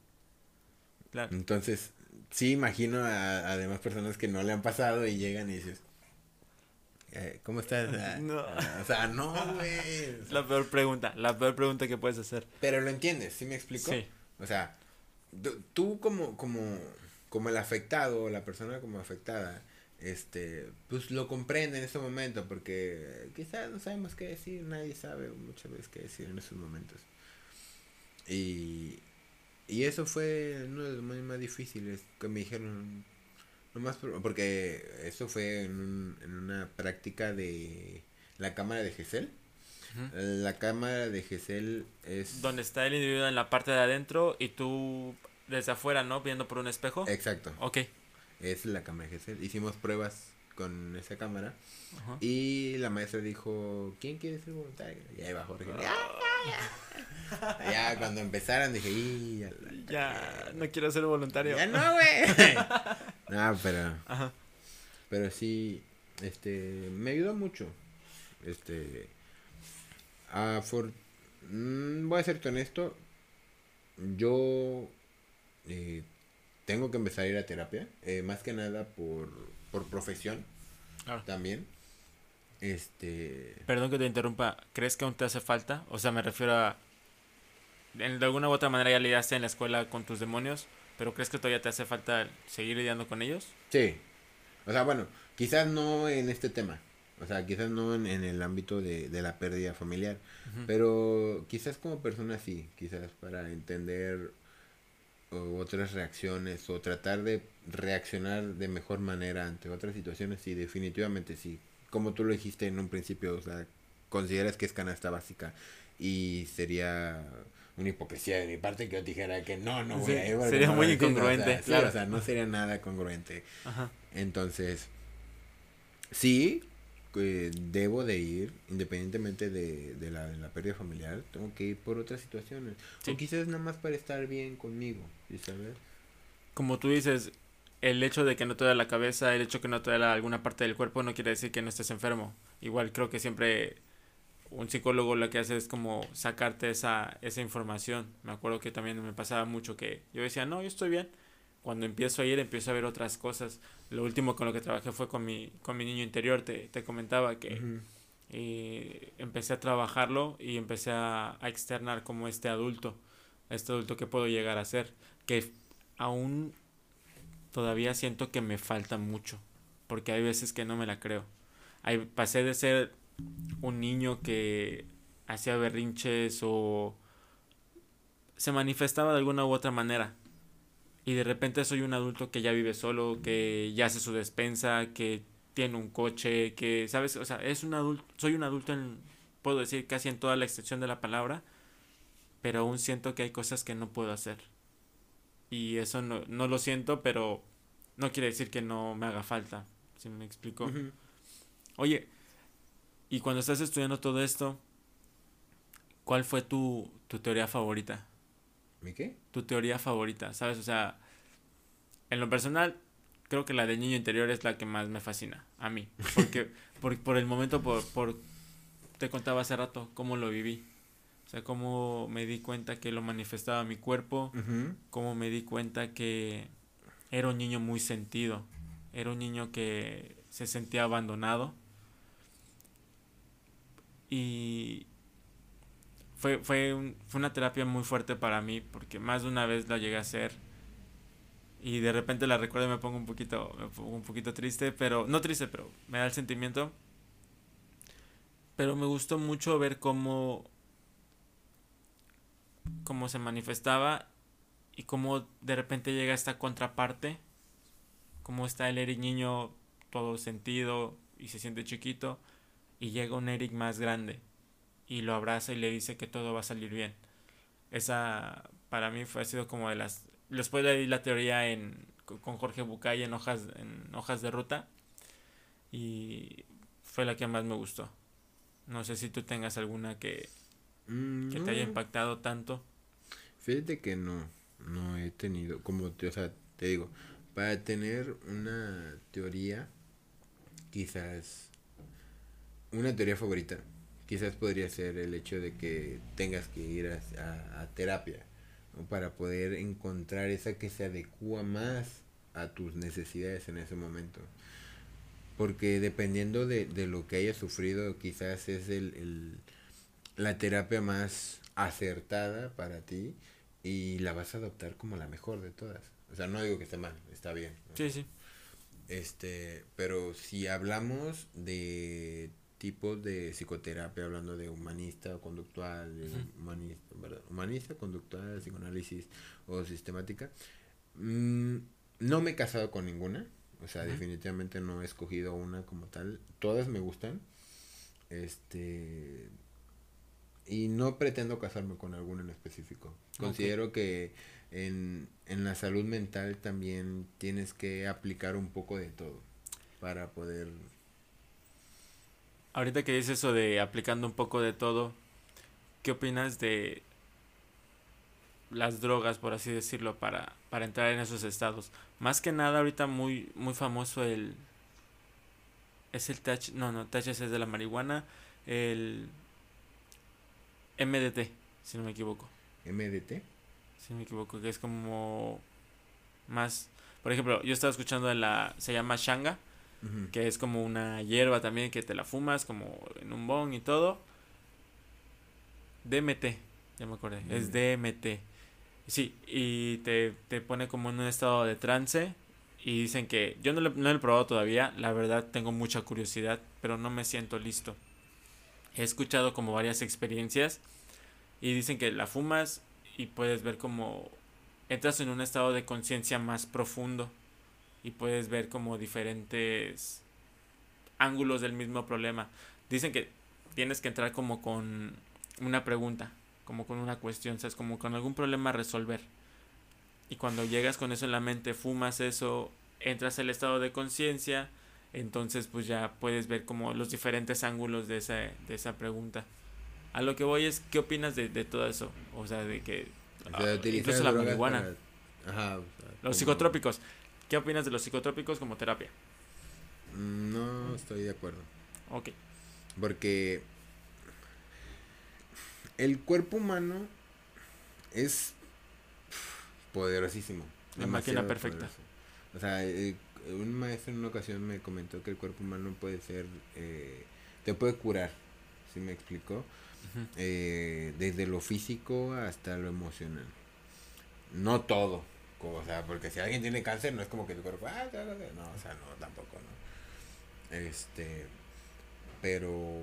Claro. Entonces, sí imagino a, demás personas que no le han pasado y llegan y dices, eh, ¿cómo estás? no. Ah, o sea, no, güey. La peor pregunta, la peor pregunta que puedes hacer. Pero lo entiendes, ¿sí me explico? Sí. O sea, tú como, como, como el afectado, la persona como afectada, este, pues lo comprende en ese momento, porque quizás no sabemos qué decir, nadie sabe muchas veces qué decir en esos momentos. Y, y eso fue uno de los más difíciles que me dijeron, más porque eso fue en, en una práctica de la cámara de Gesell. La cámara de Gesell es... Donde está el individuo en la parte de adentro y tú desde afuera, ¿no? Viendo por un espejo. Exacto. Ok. Es la cámara de Gesell. Hicimos pruebas con esa cámara. Y la maestra dijo, ¿quién quiere ser voluntario? Y ahí bajó Jorge. Ah, ya, ya. cuando empezaron dije, y ya, ya, no quiero ser voluntario. Ya no, güey. no, pero. Pero sí, este, me ayudó mucho. Este, a for, mm, voy a serte honesto, yo eh, tengo que empezar a ir a terapia, eh, más que nada por, por profesión también. Este. Perdón que te interrumpa, ¿crees que aún te hace falta? O sea, me refiero a. de alguna u otra manera ya lidiaste en la escuela con tus demonios, pero ¿crees que todavía te hace falta seguir lidiando con ellos? Sí. O sea, bueno, quizás no en este tema. O sea, quizás no en, el ámbito de, la pérdida familiar. Pero quizás como persona sí. Quizás para entender otras reacciones o tratar de reaccionar de mejor manera ante otras situaciones, sí, definitivamente sí. Como tú lo dijiste en un principio, o sea, consideras que es canasta básica y sería una hipocresía de mi parte que yo dijera que no, no voy a Sería muy incongruente. claro. o sea, no sería nada congruente. Ajá. Entonces, sí, debo de ir, independientemente de, de, la, la, pérdida familiar, tengo que ir por otras situaciones. O quizás nada más para estar bien conmigo, Como tú dices, el hecho de que no te da la cabeza, el hecho de que no te da alguna parte del cuerpo no quiere decir que no estés enfermo. Igual creo que siempre un psicólogo lo que hace es como sacarte esa, esa información. Me acuerdo que también me pasaba mucho que yo decía, no, yo estoy bien cuando empiezo a ir empiezo a ver otras cosas. Lo último con lo que trabajé fue con mi, con mi niño interior, te, te comentaba que eh, empecé a trabajarlo y empecé a, a, externar como este adulto, este adulto que puedo llegar a ser, que aún todavía siento que me falta mucho, porque hay veces que no me la creo. Hay, pasé de ser un niño que hacía berrinches o se manifestaba de alguna u otra manera y de repente soy un adulto que ya vive solo, que ya hace su despensa, que tiene un coche, que, ¿sabes? O sea, es un adulto, soy un adulto en, puedo decir, casi en toda la extensión de la palabra, pero aún siento que hay cosas que no puedo hacer. Y eso no, no lo siento, pero no quiere decir que no me haga falta, si me explico. Oye, y cuando estás estudiando todo esto, ¿cuál fue tu, tu teoría favorita? ¿Mi qué? Tu teoría favorita, ¿sabes? O sea, en lo personal, creo que la del niño interior es la que más me fascina, a mí. Porque por, por el momento, por, por, te contaba hace rato cómo lo viví. Sea, cómo me di cuenta que lo manifestaba mi cuerpo, cómo me di cuenta que era un niño muy sentido, era un niño que se sentía abandonado. Y, fue, fue, fue una terapia muy fuerte para mí porque más de una vez la llegué a hacer y de repente la recuerdo y me pongo un poquito, me pongo un poquito triste, pero no triste, pero me da el sentimiento. Pero me gustó mucho ver cómo, cómo se manifestaba y cómo de repente llega esta contraparte, cómo está el Eric niño todo sentido y se siente chiquito y llega un Eric más grande y lo abraza y le dice que todo va a salir bien. Esa para mí fue ha sido como de las después leí la teoría en con Jorge Bucay en hojas en hojas de ruta y fue la que más me gustó. No sé si tú tengas alguna que mm, que te haya impactado tanto. Fíjate que no no he tenido como te, o sea, te digo, para tener una teoría quizás una teoría favorita quizás podría ser el hecho de que tengas que ir a, terapia para poder encontrar esa que se adecua más a tus necesidades en ese momento. Porque dependiendo de, lo que hayas sufrido, quizás es el, la terapia más acertada para ti y la vas a adoptar como la mejor de todas. O sea, no digo que esté mal, está bien. Sí, sí. Este, pero si hablamos de tipos de psicoterapia, hablando de humanista o conductual, humanista, humanista, conductual, psicoanálisis o sistemática. Mm, no me he casado con ninguna, o sea, definitivamente no he escogido una como tal. Todas me gustan. Este y no pretendo casarme con alguna en específico. Considero que en, en la salud mental también tienes que aplicar un poco de todo para poder... Ahorita que dices eso de aplicando un poco de todo, ¿qué opinas de las drogas, por así decirlo, para, para entrar en esos estados? Más que nada ahorita muy, muy famoso el... Es el THC, no, no, THC es de la marihuana, el MDT, si no me equivoco. ¿MDT? Si no me equivoco, que es como más... Por ejemplo, yo estaba escuchando de la... Se llama Shanga, que es como una hierba también que te la fumas como en un bong y todo. DMT, ya me acordé, es DMT. Sí, y te, te pone como en un estado de trance y dicen que yo no lo, no lo he probado todavía, la verdad tengo mucha curiosidad, pero no me siento listo. He escuchado como varias experiencias y dicen que la fumas y puedes ver como entras en un estado de conciencia más profundo y puedes ver como diferentes ángulos del mismo problema. Dicen que tienes que entrar como con una pregunta, como con una cuestión, ¿sabes? Como con algún problema a resolver. Y cuando llegas con eso en la mente, fumas eso, entras al estado de conciencia, entonces pues ya puedes ver como los diferentes ángulos de esa, de esa pregunta. A lo que voy es, ¿qué opinas de, de todo eso? O sea, de que... O sea, ah, utilizar incluso la marihuana. Ajá. o sea, Los como- psicotrópicos. ¿Qué opinas de los psicotrópicos como terapia? Mm, No estoy de acuerdo. Ok. Porque el cuerpo humano es poderosísimo. La máquina perfecta. poderoso. O sea, eh, un maestro en una ocasión me comentó que el cuerpo humano puede ser, eh, te puede curar, ¿sí me explicó? Eh, desde lo físico hasta lo emocional. No todo. como, O sea, porque si alguien tiene cáncer, no es como que tu cuerpo, ah, ya, ya, ya". no, o sea, no, tampoco, ¿no? Este, pero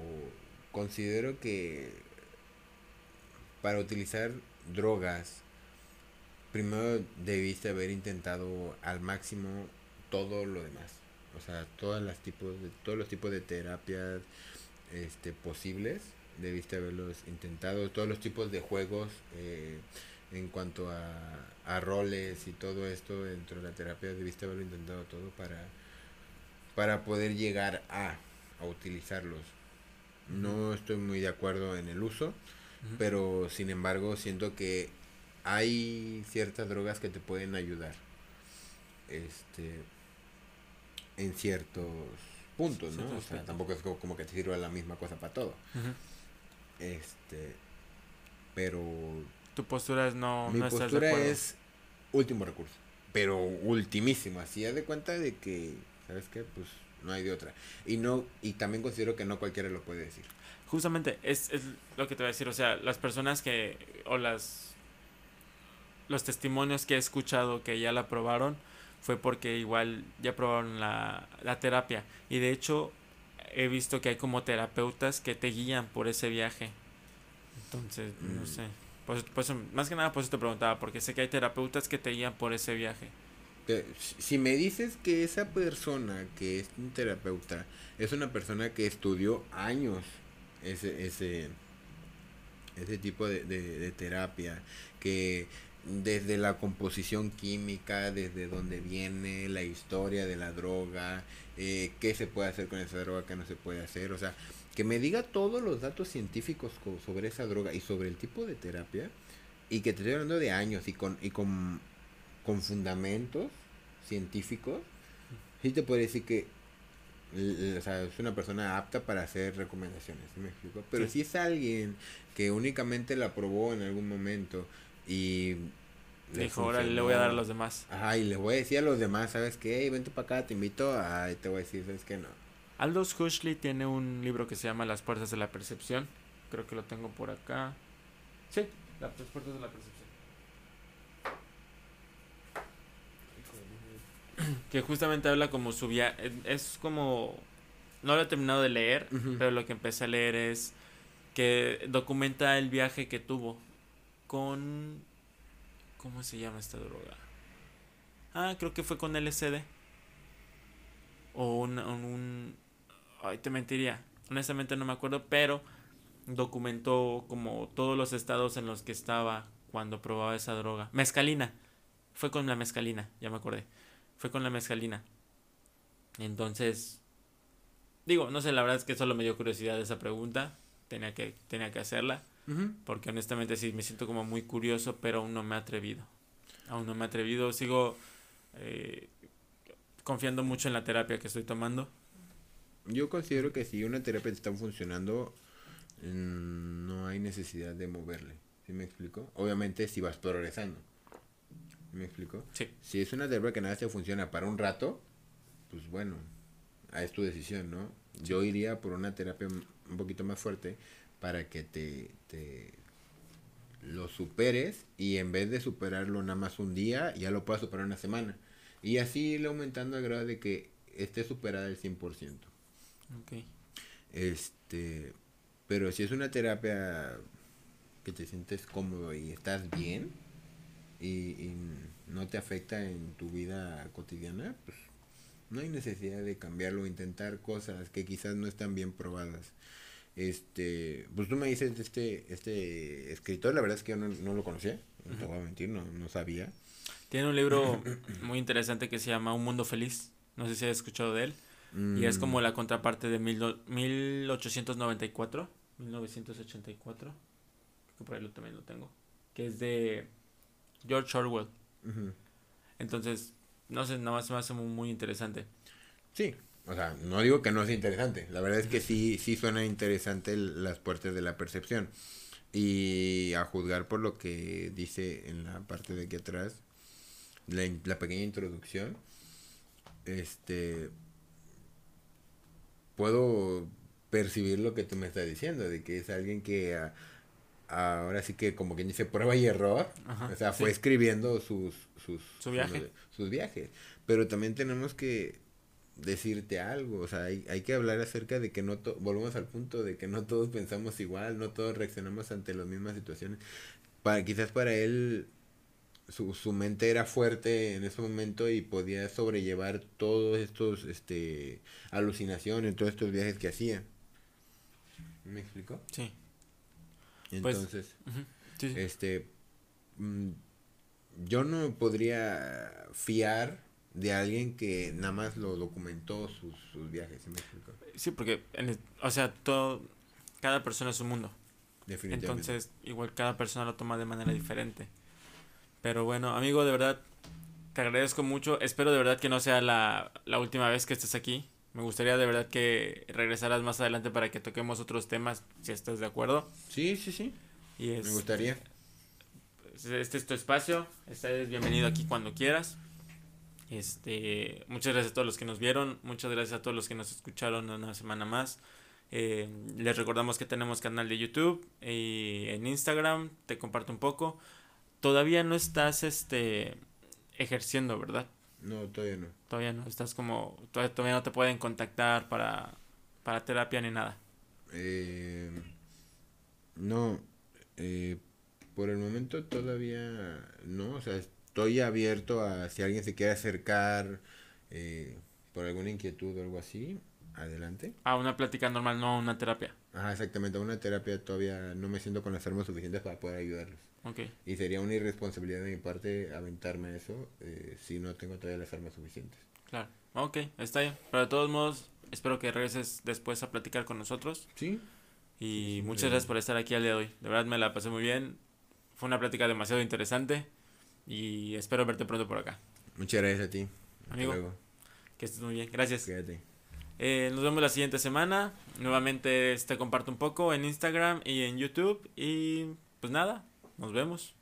considero que para utilizar drogas, primero debiste haber intentado al máximo todo lo demás. O sea, todas las tipos de, todos los tipos de terapias este, posibles, debiste haberlos intentado. Todos los tipos de juegos eh, en cuanto a, a roles y todo esto dentro de la terapia, debiste haberlo intentado todo para, para poder llegar a, a utilizarlos. No estoy muy de acuerdo en el uso, pero sin embargo siento que hay ciertas drogas que te pueden ayudar este en ciertos puntos, ¿no? O sea, tampoco es como, que te sirva la misma cosa para todo. Este pero Tu postura es no, mi no postura es último recurso, pero ultimísimo, así haz de cuenta de que ¿sabes qué? Pues no hay de otra. Y no y también considero que no cualquiera lo puede decir. Justamente, es, es lo que te voy a decir. O sea, las personas que. O las. Los testimonios que he escuchado que ya la probaron. Fue porque igual ya probaron la, la terapia. Y de hecho, he visto que hay como terapeutas que te guían por ese viaje. Entonces, no Mm. sé. Pues, pues, más que nada, por eso te preguntaba. Porque sé que hay terapeutas que te guían por ese viaje. Si me dices que esa persona que es un terapeuta es una persona que estudió años ese, ese, ese tipo de, de- de terapia, que desde la composición química, desde dónde viene, la historia de la droga, eh, qué se puede hacer con esa droga, qué no se puede hacer, o sea, que me diga todos los datos científicos co- sobre esa droga y sobre el tipo de terapia, y que te estoy hablando de años y con, y con, con fundamentos científicos, sí te puedo decir que o sea, es una persona apta para hacer recomendaciones, ¿sí me explico? Pero Sí. si es alguien que únicamente la probó en algún momento y le Dijo, ahora le voy a dar a los demás. Ajá, y les voy a decir a los demás, ¿sabes qué? Hey, vente para acá, te invito, ay, te voy a decir, ¿sabes qué? No. Aldous Huxley tiene un libro que se llama Las puertas de la percepción. Creo que lo tengo por acá. Sí, Las puertas de la percepción. Que justamente habla como su viaje. Es como. No lo he terminado de leer, pero lo que empecé a leer es que documenta el viaje que tuvo con. ¿Cómo se llama esta droga? Ah, creo que fue con LSD. O un, un, Ay, te mentiría. Honestamente no me acuerdo, pero documentó como todos los estados en los que estaba cuando probaba esa droga. Mezcalina. Fue con la mezcalina, ya me acordé. Fue con la mezcalina. Entonces, digo, no sé, la verdad es que solo me dio curiosidad esa pregunta. Tenía que, tenía que hacerla. Porque honestamente sí, me siento como muy curioso, pero aún no me he atrevido. Aún no me he atrevido. Sigo eh, confiando mucho en la terapia que estoy tomando. Yo considero que si una terapia está funcionando, mm, no hay necesidad de moverle. ¿Sí me explico? Obviamente si vas progresando. ¿Me explico? Sí. Si es una terapia que nada se funciona para un rato, pues bueno, es tu decisión, ¿no? Yo iría por una terapia un poquito más fuerte para que te, te lo superes y en vez de superarlo nada más un día, ya lo puedas superar una semana. Y así ir aumentando al grado de que esté superada el 100%. Ok. Este, pero si es una terapia que te sientes cómodo y estás bien y, y no te afecta en tu vida cotidiana, pues no hay necesidad de cambiarlo, intentar cosas que quizás no están bien probadas. Este, pues tú me dices de este, este escritor, la verdad es que yo no, lo conocía, no te voy a mentir, no, no sabía. Tiene un libro muy interesante que se llama Un Mundo Feliz, no sé si has escuchado de él, y es como mm. la contraparte de mil, 1894, 1984, creo que por ahí lo, también lo tengo, que es de George Orwell. Entonces, no sé, nada más me hace muy, muy interesante. Sí, o sea, no digo que no sea interesante. La verdad es que sí, sí suena interesante las puertas de la percepción. Y a juzgar por lo que dice en la parte de aquí atrás, la, la pequeña introducción, este, puedo percibir lo que tú me estás diciendo, de que es alguien que ahora sí que como quien dice prueba y error, o sea, fue escribiendo sus, sus, sus viajes. Pero también tenemos que decirte algo, o sea, hay, hay que hablar acerca de que no, volvemos al punto de que no todos pensamos igual, no todos reaccionamos ante las mismas situaciones. Para, quizás para él su, su mente era fuerte en ese momento y podía sobrellevar todos estos este alucinaciones, todos estos viajes que hacía. ¿Me explico? Sí. Pues, Entonces, este mm, yo no podría fiar de alguien que nada más lo documentó sus, sus viajes, ¿sí me explico? Sí, porque, en o sea, todo, cada persona es un mundo. Definitivamente. Entonces, igual cada persona lo toma de manera diferente. Pero bueno, amigo, de verdad, te agradezco mucho. Espero de verdad que no sea la, la última vez que estés aquí. Me gustaría de verdad que regresaras más adelante para que toquemos otros temas, si estás de acuerdo. Sí, sí, sí. Y Me gustaría. Este es tu espacio. Estás bienvenido aquí cuando quieras. Este, muchas gracias a todos los que nos vieron, muchas gracias a todos los que nos escucharon una semana más. Eh, les recordamos que tenemos canal de YouTube y en Instagram, te comparto un poco. Todavía no estás este ejerciendo, ¿verdad? No, todavía no. Todavía no, estás como todavía, no te pueden contactar para para terapia ni nada. Eh, no, eh, por el momento todavía no, o sea, estoy abierto a si alguien se quiere acercar eh, por alguna inquietud o algo así, adelante. A una plática normal, no a una terapia. Ajá, exactamente, a una terapia todavía no me siento con las armas suficientes para poder ayudarlos. Okay. Y sería una irresponsabilidad de mi parte aventarme a eso eh, si no tengo todavía las armas suficientes. Claro, ok, está bien. Pero de todos modos, espero que regreses después a platicar con nosotros. Sí. Y muchas gracias por estar aquí al día de hoy. De verdad me la pasé muy bien. Fue una plática demasiado interesante. Y espero verte pronto por acá. Muchas gracias a ti. Amigo. Que estés muy bien. Gracias. Eh, nos vemos la siguiente semana. Nuevamente te comparto un poco en Instagram y en YouTube. Y pues nada, nos vemos.